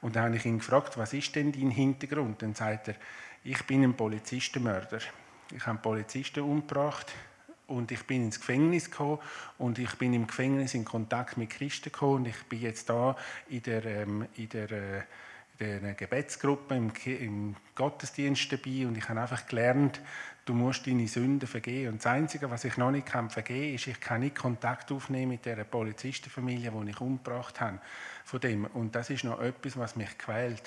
Und dann habe ich ihn gefragt, was ist denn dein Hintergrund? Dann sagt er, ich bin ein Polizistenmörder. Ich habe einen Polizisten umgebracht und ich bin ins Gefängnis gekommen und ich bin im Gefängnis in Kontakt mit Christen gekommen und ich bin jetzt da in der, ähm, in der äh, in einer Gebetsgruppe im, im Gottesdienst dabei und ich habe einfach gelernt, du musst deine Sünden vergeben. Und das Einzige, was ich noch nicht kann vergeben kann, ist, ich kann nicht Kontakt aufnehmen mit der Polizistenfamilie, die ich umgebracht habe. Von dem. Und das ist noch etwas, was mich quält.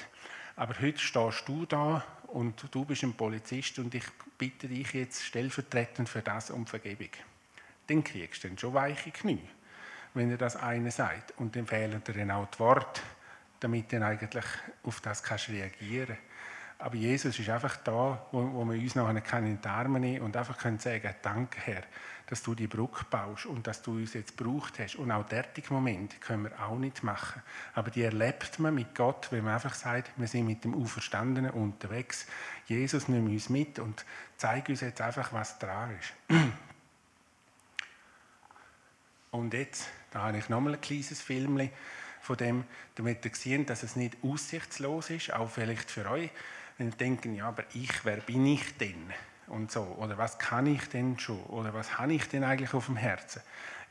Aber heute stehst du da und du bist ein Polizist und ich bitte dich jetzt stellvertretend für das um Vergebung. Dann kriegst du dann schon weiche Knie, wenn er das eine sagt. Und dann fehlen dir dann auch die Worte, damit du eigentlich auf das kannst reagieren aber Jesus ist einfach da, wo, wo wir uns noch in die Arme nehmen und einfach können sagen, danke Herr, dass du die Brücke baust und dass du uns jetzt gebraucht hast. Und auch derartige Momente können wir auch nicht machen. Aber die erlebt man mit Gott, wenn man einfach sagt, wir sind mit dem Auferstandenen unterwegs. Jesus nimmt uns mit und zeigt uns jetzt einfach, was dran ist. [CLEARS THROAT] Und jetzt, da habe ich nochmal ein kleines Filmchen von dem, damit ihr seht, dass es nicht aussichtslos ist, auch vielleicht für euch. Wenn ihr denken, ja, aber ich, wer bin ich denn? Und so. Oder was kann ich denn schon? Oder was habe ich denn eigentlich auf dem Herzen?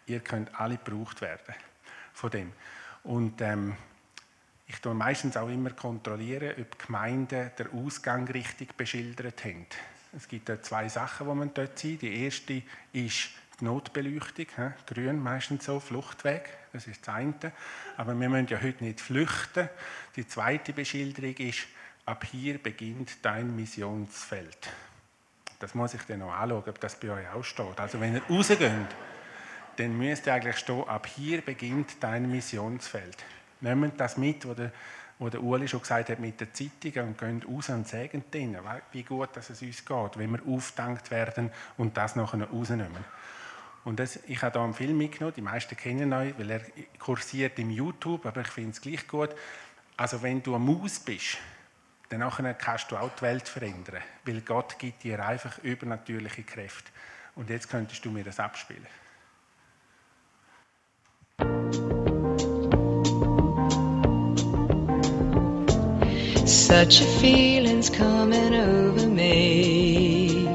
Ihr könnt alle gebraucht werden von dem. Und ähm, ich tue meistens auch immer kontrollieren, ob Gemeinden den Ausgang richtig beschildert haben. Es gibt da zwei Sachen, die man dort sieht. Die erste ist die Notbeleuchtung, he? grün meistens so, Fluchtweg, das ist das eine. Aber wir müssen ja heute nicht flüchten. Die zweite Beschilderung ist, ab hier beginnt dein Missionsfeld. Das muss ich dann noch anschauen, ob das bei euch auch steht. Also wenn ihr rausgeht, dann müsst ihr eigentlich stehen, ab hier beginnt dein Missionsfeld. Nehmt das mit, was der, wo der Uli schon gesagt hat mit der Zeitung und gehen raus und sagen denen, wie gut dass es uns geht, wenn wir aufgedankt werden und das nachher rausnehmen. Und das, ich habe hier einen Film mitgenommen, die meisten kennen ihn, weil er kursiert im YouTube, aber ich finde es gleich gut. Also wenn du eine Maus bist, dann kannst du auch die Welt verändern, weil Gott gibt dir einfach übernatürliche Kräfte. Und jetzt könntest du mir das abspielen. Such a feeling's coming over me.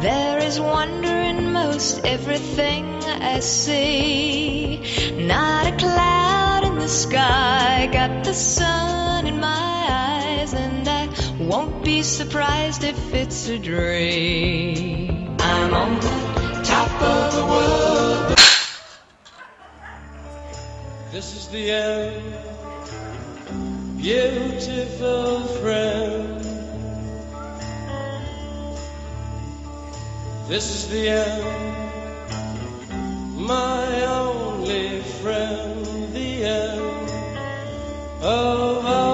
There is wonder in most everything I see. Not a cloud in the sky, got the sun in my eyes, won't be surprised if it's a dream. I'm on the top of the world. This is the end, beautiful friend. This is the end, my only friend, the end of our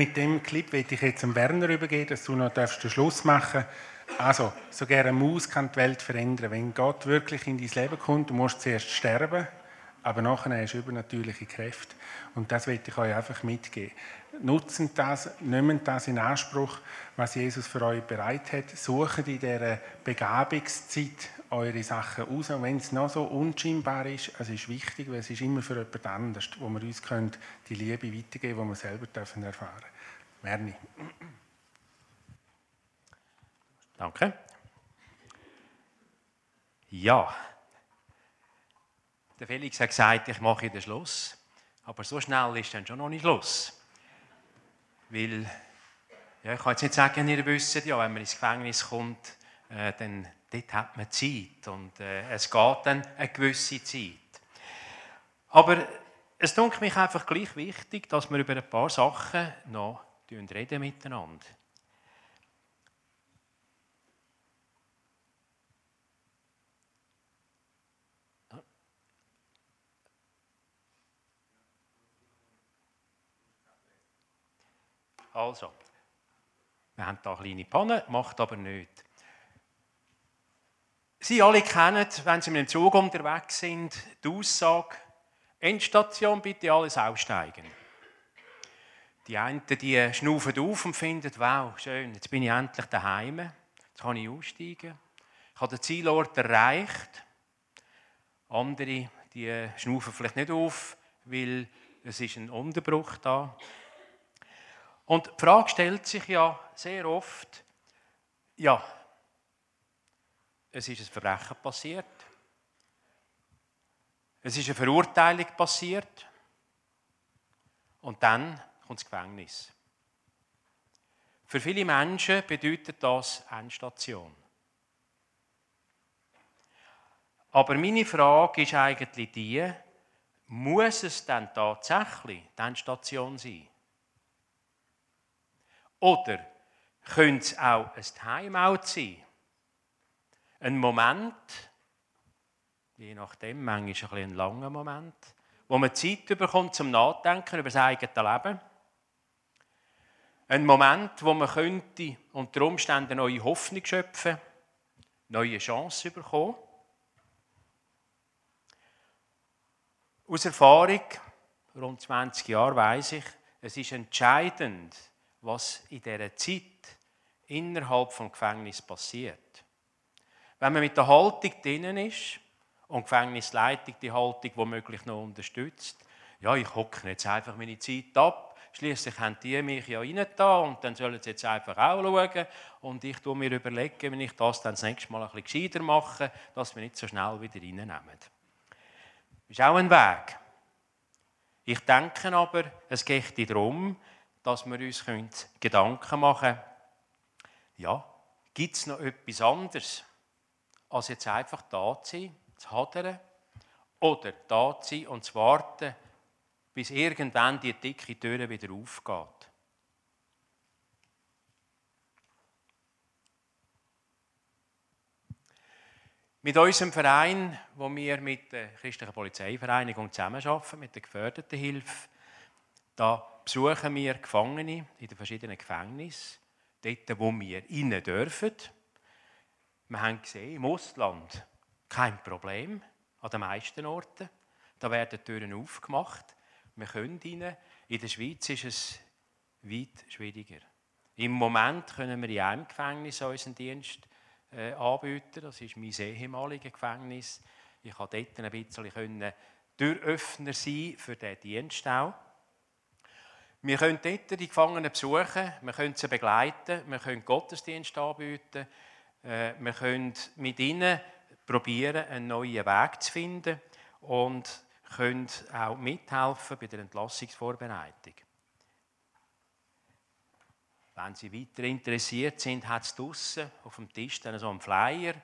mit dem Clip werde ich jetzt dem Werner übergeben, dass du noch den Schluss machen darfst. Also, sogar eine Maus kann die Welt verändern. Wenn Gott wirklich in dein Leben kommt, du musst zuerst sterben, aber nachher hast du übernatürliche Kräfte. Und das werde ich euch einfach mitgeben. Nutzen das, nehmen das in Anspruch, was Jesus für euch bereit hat. Suchen in dieser Begabungszeit eure Sachen raus. Und wenn es noch so unscheinbar ist, es ist wichtig, weil es ist immer für jemand anderes, wo wir uns können, die Liebe weitergeben können, die wir selber dürfen erfahren Merni. Danke. Ja, der Felix hat gesagt, ich mache den Schluss. Aber so schnell ist dann schon noch nicht Schluss. Weil, ja, ich kann jetzt nicht sagen, ihr wisst ja, wenn man ins Gefängnis kommt, äh, dann dort hat man Zeit und äh, es geht dann eine gewisse Zeit. Aber es tut mich einfach gleich wichtig, dass wir über ein paar Sachen noch reden miteinander. Also, wir haben hier eine kleine Panne, macht aber nichts. Sie alle kennen, wenn Sie mit dem Zug unterwegs sind, die Aussage, Endstation, bitte alles aussteigen. Die einen die schnaufen auf und finden, wow, schön, jetzt bin ich endlich daheim, jetzt kann ich aussteigen. Ich habe den Zielort erreicht. Andere die schnaufen vielleicht nicht auf, weil es ist ein Unterbruch da. Und die Frage stellt sich ja sehr oft, ja, es ist ein Verbrechen passiert. Es ist eine Verurteilung passiert. Und dann kommt das Gefängnis. Für viele Menschen bedeutet das Endstation. Aber meine Frage ist eigentlich die, muss es dann tatsächlich die Endstation sein? Oder könnte es auch ein Timeout sein? Ein Moment, je nachdem, manchmal ein, ein langer Moment, wo man Zeit bekommt zum Nachdenken über das eigene Leben. Ein Moment, wo man könnte unter Umständen neue Hoffnung schöpfen, neue Chancen bekommen. Aus Erfahrung, rund 20 Jahre, weiß ich, es ist entscheidend, was in dieser Zeit innerhalb des Gefängnisses passiert. Wenn man mit der Haltung drinnen ist und die Gefängnisleitung die Haltung womöglich noch unterstützt, ja, ich hocke jetzt einfach meine Zeit ab, schließlich haben die mich ja rein da und dann sollen sie jetzt einfach auch schauen und ich tue mir überlegen, wenn ich das dann das nächste Mal ein bisschen gescheiter mache, dass wir nicht so schnell wieder reinnehmen. Das ist auch ein Weg. Ich denke aber, es geht darum, dass wir uns Gedanken machen können, ja, gibt es noch etwas anderes, als jetzt einfach da zu sein, zu hadern, oder da zu sein und zu warten, bis irgendwann die dicke Tür wieder aufgeht. Mit unserem Verein, wo wir mit der Christlichen Polizeivereinigung zusammenarbeiten, mit der Gefördertenhilfe, da besuchen wir Gefangene in den verschiedenen Gefängnissen, dort, wo wir rein dürfen. Wir haben gesehen, im Ostland kein Problem, an den meisten Orten. Da werden Türen aufgemacht. Wir können rein. In der Schweiz ist es weit schwieriger. Im Moment können wir in einem Gefängnis unseren Dienst äh, anbieten. Das ist mein ehemaliges Gefängnis. Ich konnte dort ein bisschen Türöffner sein für diesen Dienst auch. Wir können dort die Gefangenen besuchen, wir können sie begleiten, wir können Gottesdienst anbieten, äh, wir können mit ihnen probieren, einen neuen Weg zu finden und können auch mithelfen bei der Entlassungsvorbereitung. Wenn Sie weiter interessiert sind, hat es draussen auf dem Tisch dann so einen Flyer,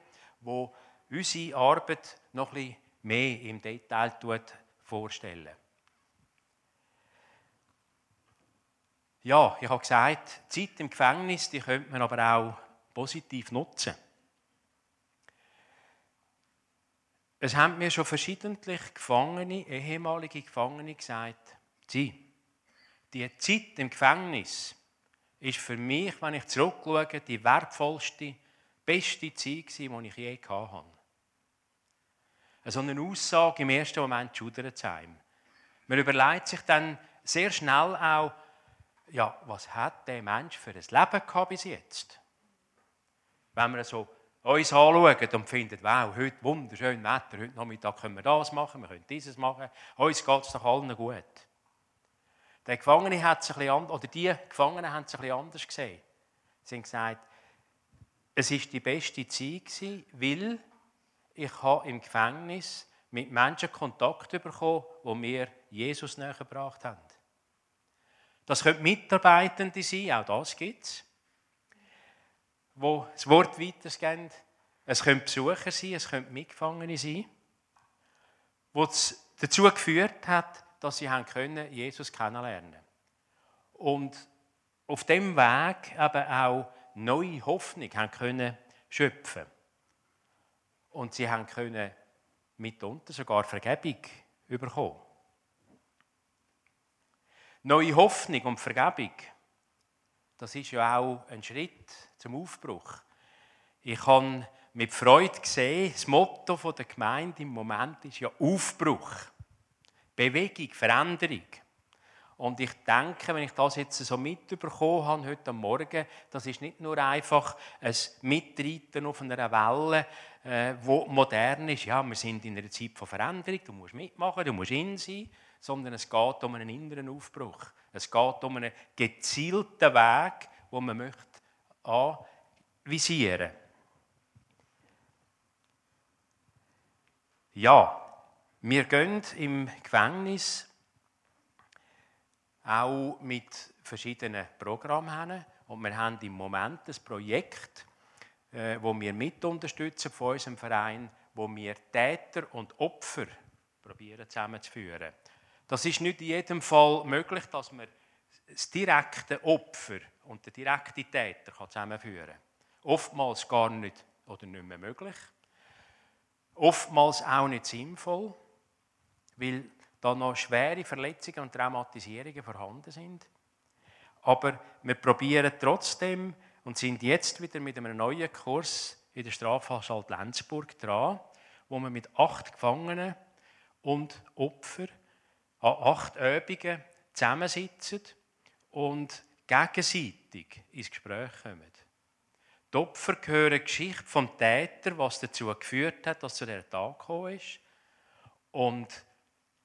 wo unsere Arbeit noch bisschen mehr im Detail vorstellen. Ja, ich habe gesagt, die Zeit im Gefängnis, die könnte man aber auch positiv nutzen. Es haben mir schon verschiedentlich Gefangene, ehemalige Gefangene gesagt, sie, die Zeit im Gefängnis, ist für mich, wenn ich zurückschaue, die wertvollste, beste Zeit die ich je hatte. So eine Aussage im ersten Moment schudert es einem. Man überlegt sich dann sehr schnell auch, ja, was hat der Mensch für ein Leben gehabt bis jetzt? Wenn wir so uns anschauen und finden, wow, heute wunderschön Wetter, heute Nachmittag können wir das machen, wir können dieses machen, uns geht es doch allen gut. Der Gefangene hat es ein bisschen oder die Gefangenen haben es ein bisschen anders gesehen. Sie haben gesagt, es ist die beste Zeit gewesen, weil ich habe im Gefängnis mit Menschen Kontakt bekommen, die mir Jesus näher gebracht haben. Das können Mitarbeitende sein, auch das gibt es, wo das Wort weitergeben. Es können Besucher sein, es können Mitgefangene sein, wo es dazu geführt hat, dass sie haben können, Jesus kennenlernen Und auf dem Weg eben auch neue Hoffnung haben können schöpfen. Und sie haben können mitunter sogar Vergebung bekommen. Neue Hoffnung und Vergebung, das ist ja auch ein Schritt zum Aufbruch. Ich habe mit Freude gesehen, das Motto der Gemeinde im Moment ist ja Aufbruch. Bewegung, Veränderung. Und ich denke, wenn ich das jetzt so mitbekommen habe, heute Morgen, das ist nicht nur einfach ein Mitreiten auf einer Welle, äh, wo modern ist. Ja, wir sind in einer Zeit von Veränderung, du musst mitmachen, du musst in sein, sondern es geht um einen inneren Aufbruch. Es geht um einen gezielten Weg, wo man möchte anvisieren. Ja, wir gehen im Gefängnis auch mit verschiedenen Programmen hin. Und wir haben im Moment ein Projekt, äh, wo wir mit unterstützen von unserem Verein, wo wir Täter und Opfer probieren zusammenzuführen. Das ist nicht in jedem Fall möglich, dass man das direkte Opfer und den direkten Täter zusammenführen kann. Oftmals gar nicht oder nicht mehr möglich. Oftmals auch nicht sinnvoll, weil da noch schwere Verletzungen und Traumatisierungen vorhanden sind. Aber wir probieren trotzdem und sind jetzt wieder mit einem neuen Kurs in der Strafanstalt Lenzburg dran, wo wir mit acht Gefangenen und Opfern an acht Übungen zusammensitzen und gegenseitig ins Gespräch kommen. Die Opfer hören Geschichte vom Täter, was dazu geführt hat, dass zu dieser Tag gekommen ist. Und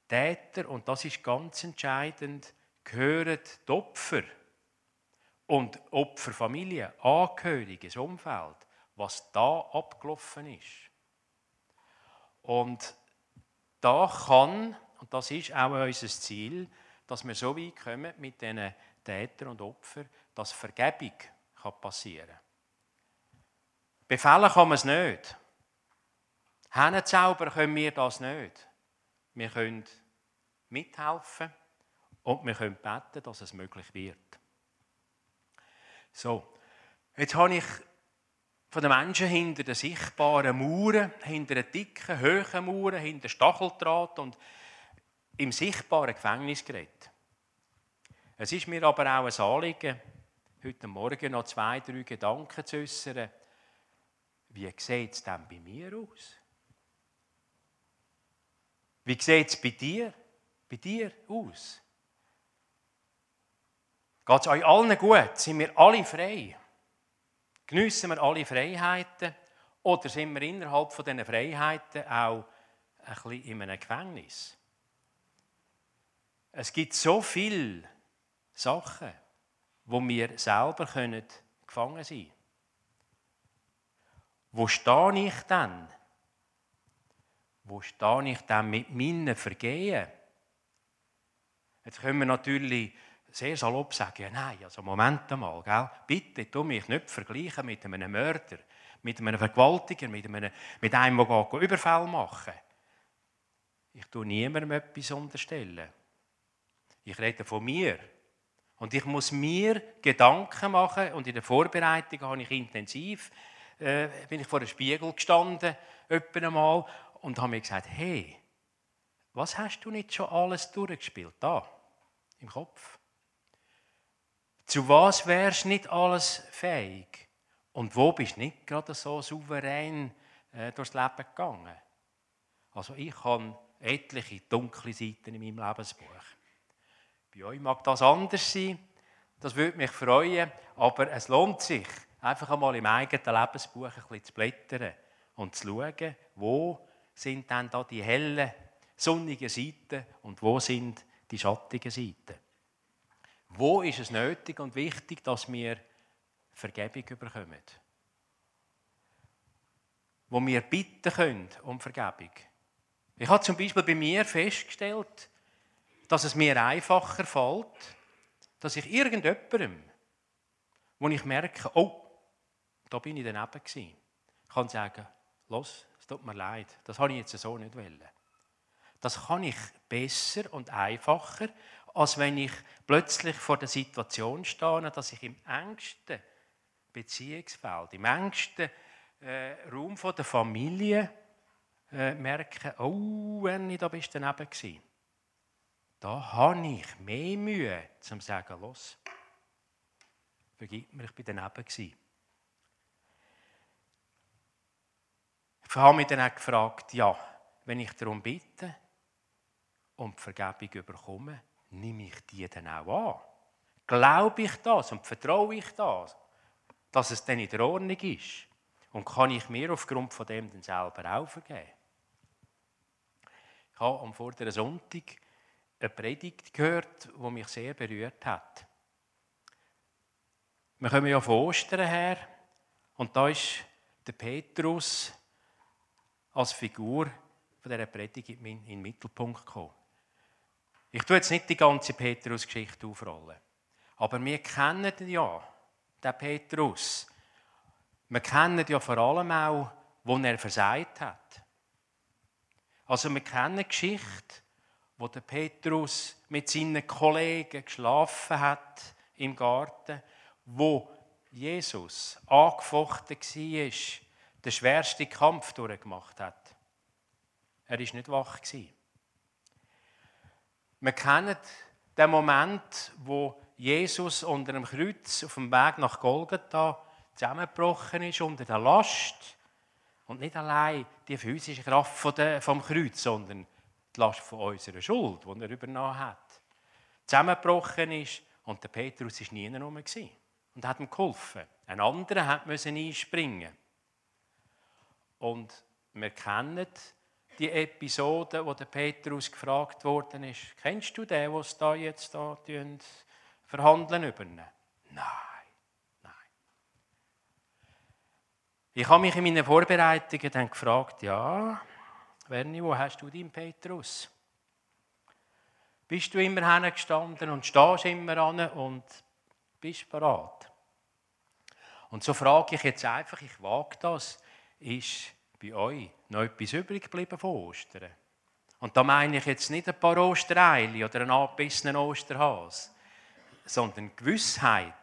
Täter, und das ist ganz entscheidend, gehören die Opfer und Opferfamilie, Angehörige, das Umfeld, was da abgelaufen ist. Und da kann, und das ist auch unser Ziel, dass wir so weit kommen mit diesen Tätern und Opfern, dass Vergebung passieren kann. Befehlen kann man es nicht. Hennenzauber können wir das nicht. Wir können mithelfen und wir können beten, dass es möglich wird. So, jetzt habe ich von den Menschen hinter den sichtbaren Mauern, hinter den dicken, hohen Mauern, hinter Stacheldraht und im sichtbaren Gefängnis geredet. Es ist mir aber auch ein Anliegen, heute Morgen noch zwei, drei Gedanken zu äußern. Wie sieht es denn bei mir aus? Wie sieht es bei dir? bei dir aus? Geht es euch allen gut? Sind wir alle frei? Geniessen wir alle Freiheiten? Oder sind wir innerhalb von diesen Freiheiten auch ein bisschen in einem Gefängnis? Es gibt so viele Sachen, wo wir selber gefangen sein können. Wo stehe ich dann? Wo stehe ich dann mit meinen Vergehen? Jetzt können wir natürlich sehr salopp sagen, ja, nein, also Moment einmal, gell? bitte tu mich nicht vergleichen mit einem Mörder, mit einem Vergewaltiger, mit einem, mit einem der Überfall machen Ich tue niemandem etwas unterstellen. Ich rede von mir. Und ich muss mir Gedanken machen und in der Vorbereitung habe ich intensiv, äh, bin ich vor einem Spiegel gestanden, einmal, und habe mir gesagt, hey, was hast du nicht schon alles durchgespielt da im Kopf? Zu was wärst du nicht alles fähig? Und wo bist du nicht gerade so souverän äh, durchs Leben gegangen? Also ich habe etliche dunkle Seiten in meinem Lebensbuch. Bei euch mag das anders sein, das würde mich freuen, aber es lohnt sich, einfach einmal im eigenen Lebensbuch ein bisschen zu blättern und zu schauen, wo sind denn da die hellen sonnigen Seiten und wo sind die schattigen Seiten? Wo ist es nötig und wichtig, dass wir Vergebung bekommen? Wo wir bitten können um Vergebung. Ich habe zum Beispiel bei mir festgestellt, dass es mir einfacher fällt, dass ich irgendjemandem, wo ich merke, oh, da bin ich daneben gewesen, kann sagen, los, es tut mir leid, das habe ich jetzt so nicht wollen. Das kann ich besser und einfacher, als wenn ich plötzlich vor der Situation stehe, dass ich im engsten Beziehungsfeld, im engsten äh, Raum der Familie äh, merke, oh, wenn ich da bist daneben gewesen. Da habe ich mehr Mühe, zum zu sagen, los, vergib mir, ich bin daneben gewesen. Ich habe mich dann auch gefragt, ja, wenn ich darum bitte, und die Vergebung bekomme, nehme ich die dann auch an? Glaube ich das und vertraue ich das, dass es dann in der Ordnung ist? Und kann ich mir aufgrund von dem dann selber auch vergeben? Ich habe am vorderen Sonntag eine Predigt gehört, die mich sehr berührt hat. Wir kommen ja von Ostern her und da ist der Petrus als Figur von dieser Predigt in den Mittelpunkt gekommen. Ich tue jetzt nicht die ganze Petrus-Geschichte aufrollen, aber wir kennen ja den Petrus. Wir kennen ja vor allem auch, wo er versagt hat. Also wir kennen die Geschichte, wo der Petrus mit seinen Kollegen geschlafen hat im Garten, wo Jesus angefochten war, den schwersten Kampf durchgemacht hat. Er war nicht wach. Wir kennen den Moment, wo Jesus unter dem Kreuz auf dem Weg nach Golgatha zusammengebrochen ist unter der Last. Und nicht allein die physische Kraft vom Kreuz, sondern die Last von unserer Schuld, die er übernommen hat. Zusammengebrochen ist und der Petrus war nie herum und hat ihm geholfen. Ein anderer musste einspringen. Und wir kennen die Episode, wo der Petrus gefragt worden ist. Kennst du den, was da jetzt da verhandeln übernehmen? Nein, nein. Ich habe mich in meinen Vorbereitungen dann gefragt, ja, Werni, wo hast du deinen Petrus? Bist du immer hingestanden und stehst immer an und bist bereit? Und so frage ich jetzt einfach, ich wage das, ist bei euch noch etwas übrig geblieben von Ostern? Und da meine ich jetzt nicht ein paar Ostereile oder einen angebissenen Osterhas, sondern Gewissheit,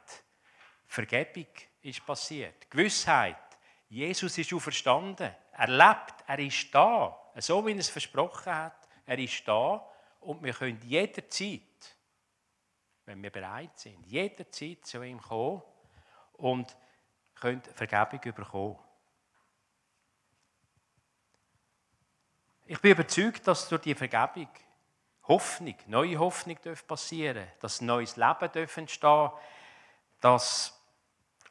Vergebung ist passiert. Gewissheit, Jesus ist auferstanden, er lebt, er ist da, so wie er es versprochen hat, er ist da und wir können jederzeit, wenn wir bereit sind, jederzeit zu ihm kommen und können Vergebung bekommen. Ich bin überzeugt, dass durch die Vergebung Hoffnung, neue Hoffnung passieren darf, dass neues Leben entstehen darf, dass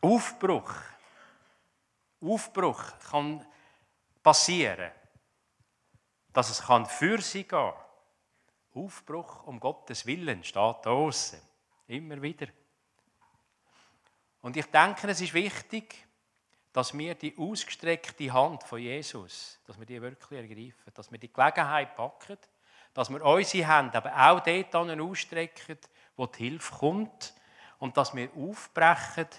Aufbruch, Aufbruch kann passieren, dass es kann für sie gehen. kann. Aufbruch um Gottes Willen steht da draußen. Immer wieder. Und ich denke, es ist wichtig, dass wir die ausgestreckte Hand von Jesus, dass wir die wirklich ergreifen, dass wir die Gelegenheit packen, dass wir unsere Hände aber auch dort ausstrecken, wo die Hilfe kommt und dass wir aufbrechen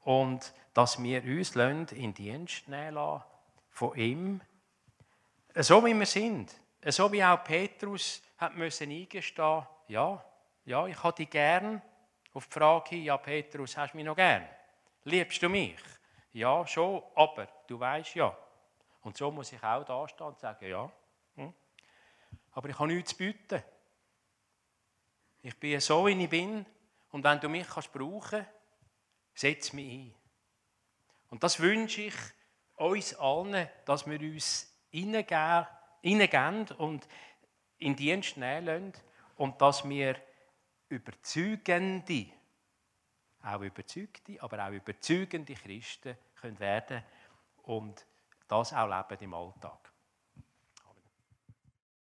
und dass wir uns in Dienst nehmen lassen von ihm, so wie wir sind. So wie auch Petrus hat müssen eingestehen, ja, ja, ich habe dich gern, auf die Frage ja Petrus, hast du mich noch gern? Liebst du mich? Ja, schon, aber du weißt ja. Und so muss ich auch da stehen und sagen, ja. Hm. Aber ich habe nichts zu bieten. Ich bin so, wie ich bin. Und wenn du mich kannst brauchen setz mich ein. Und das wünsche ich uns allen, dass wir uns hineingehen und in Dienst nehmen und dass wir überzeugende, auch überzeugte, aber auch überzeugende Christen können werden und das auch leben im Alltag.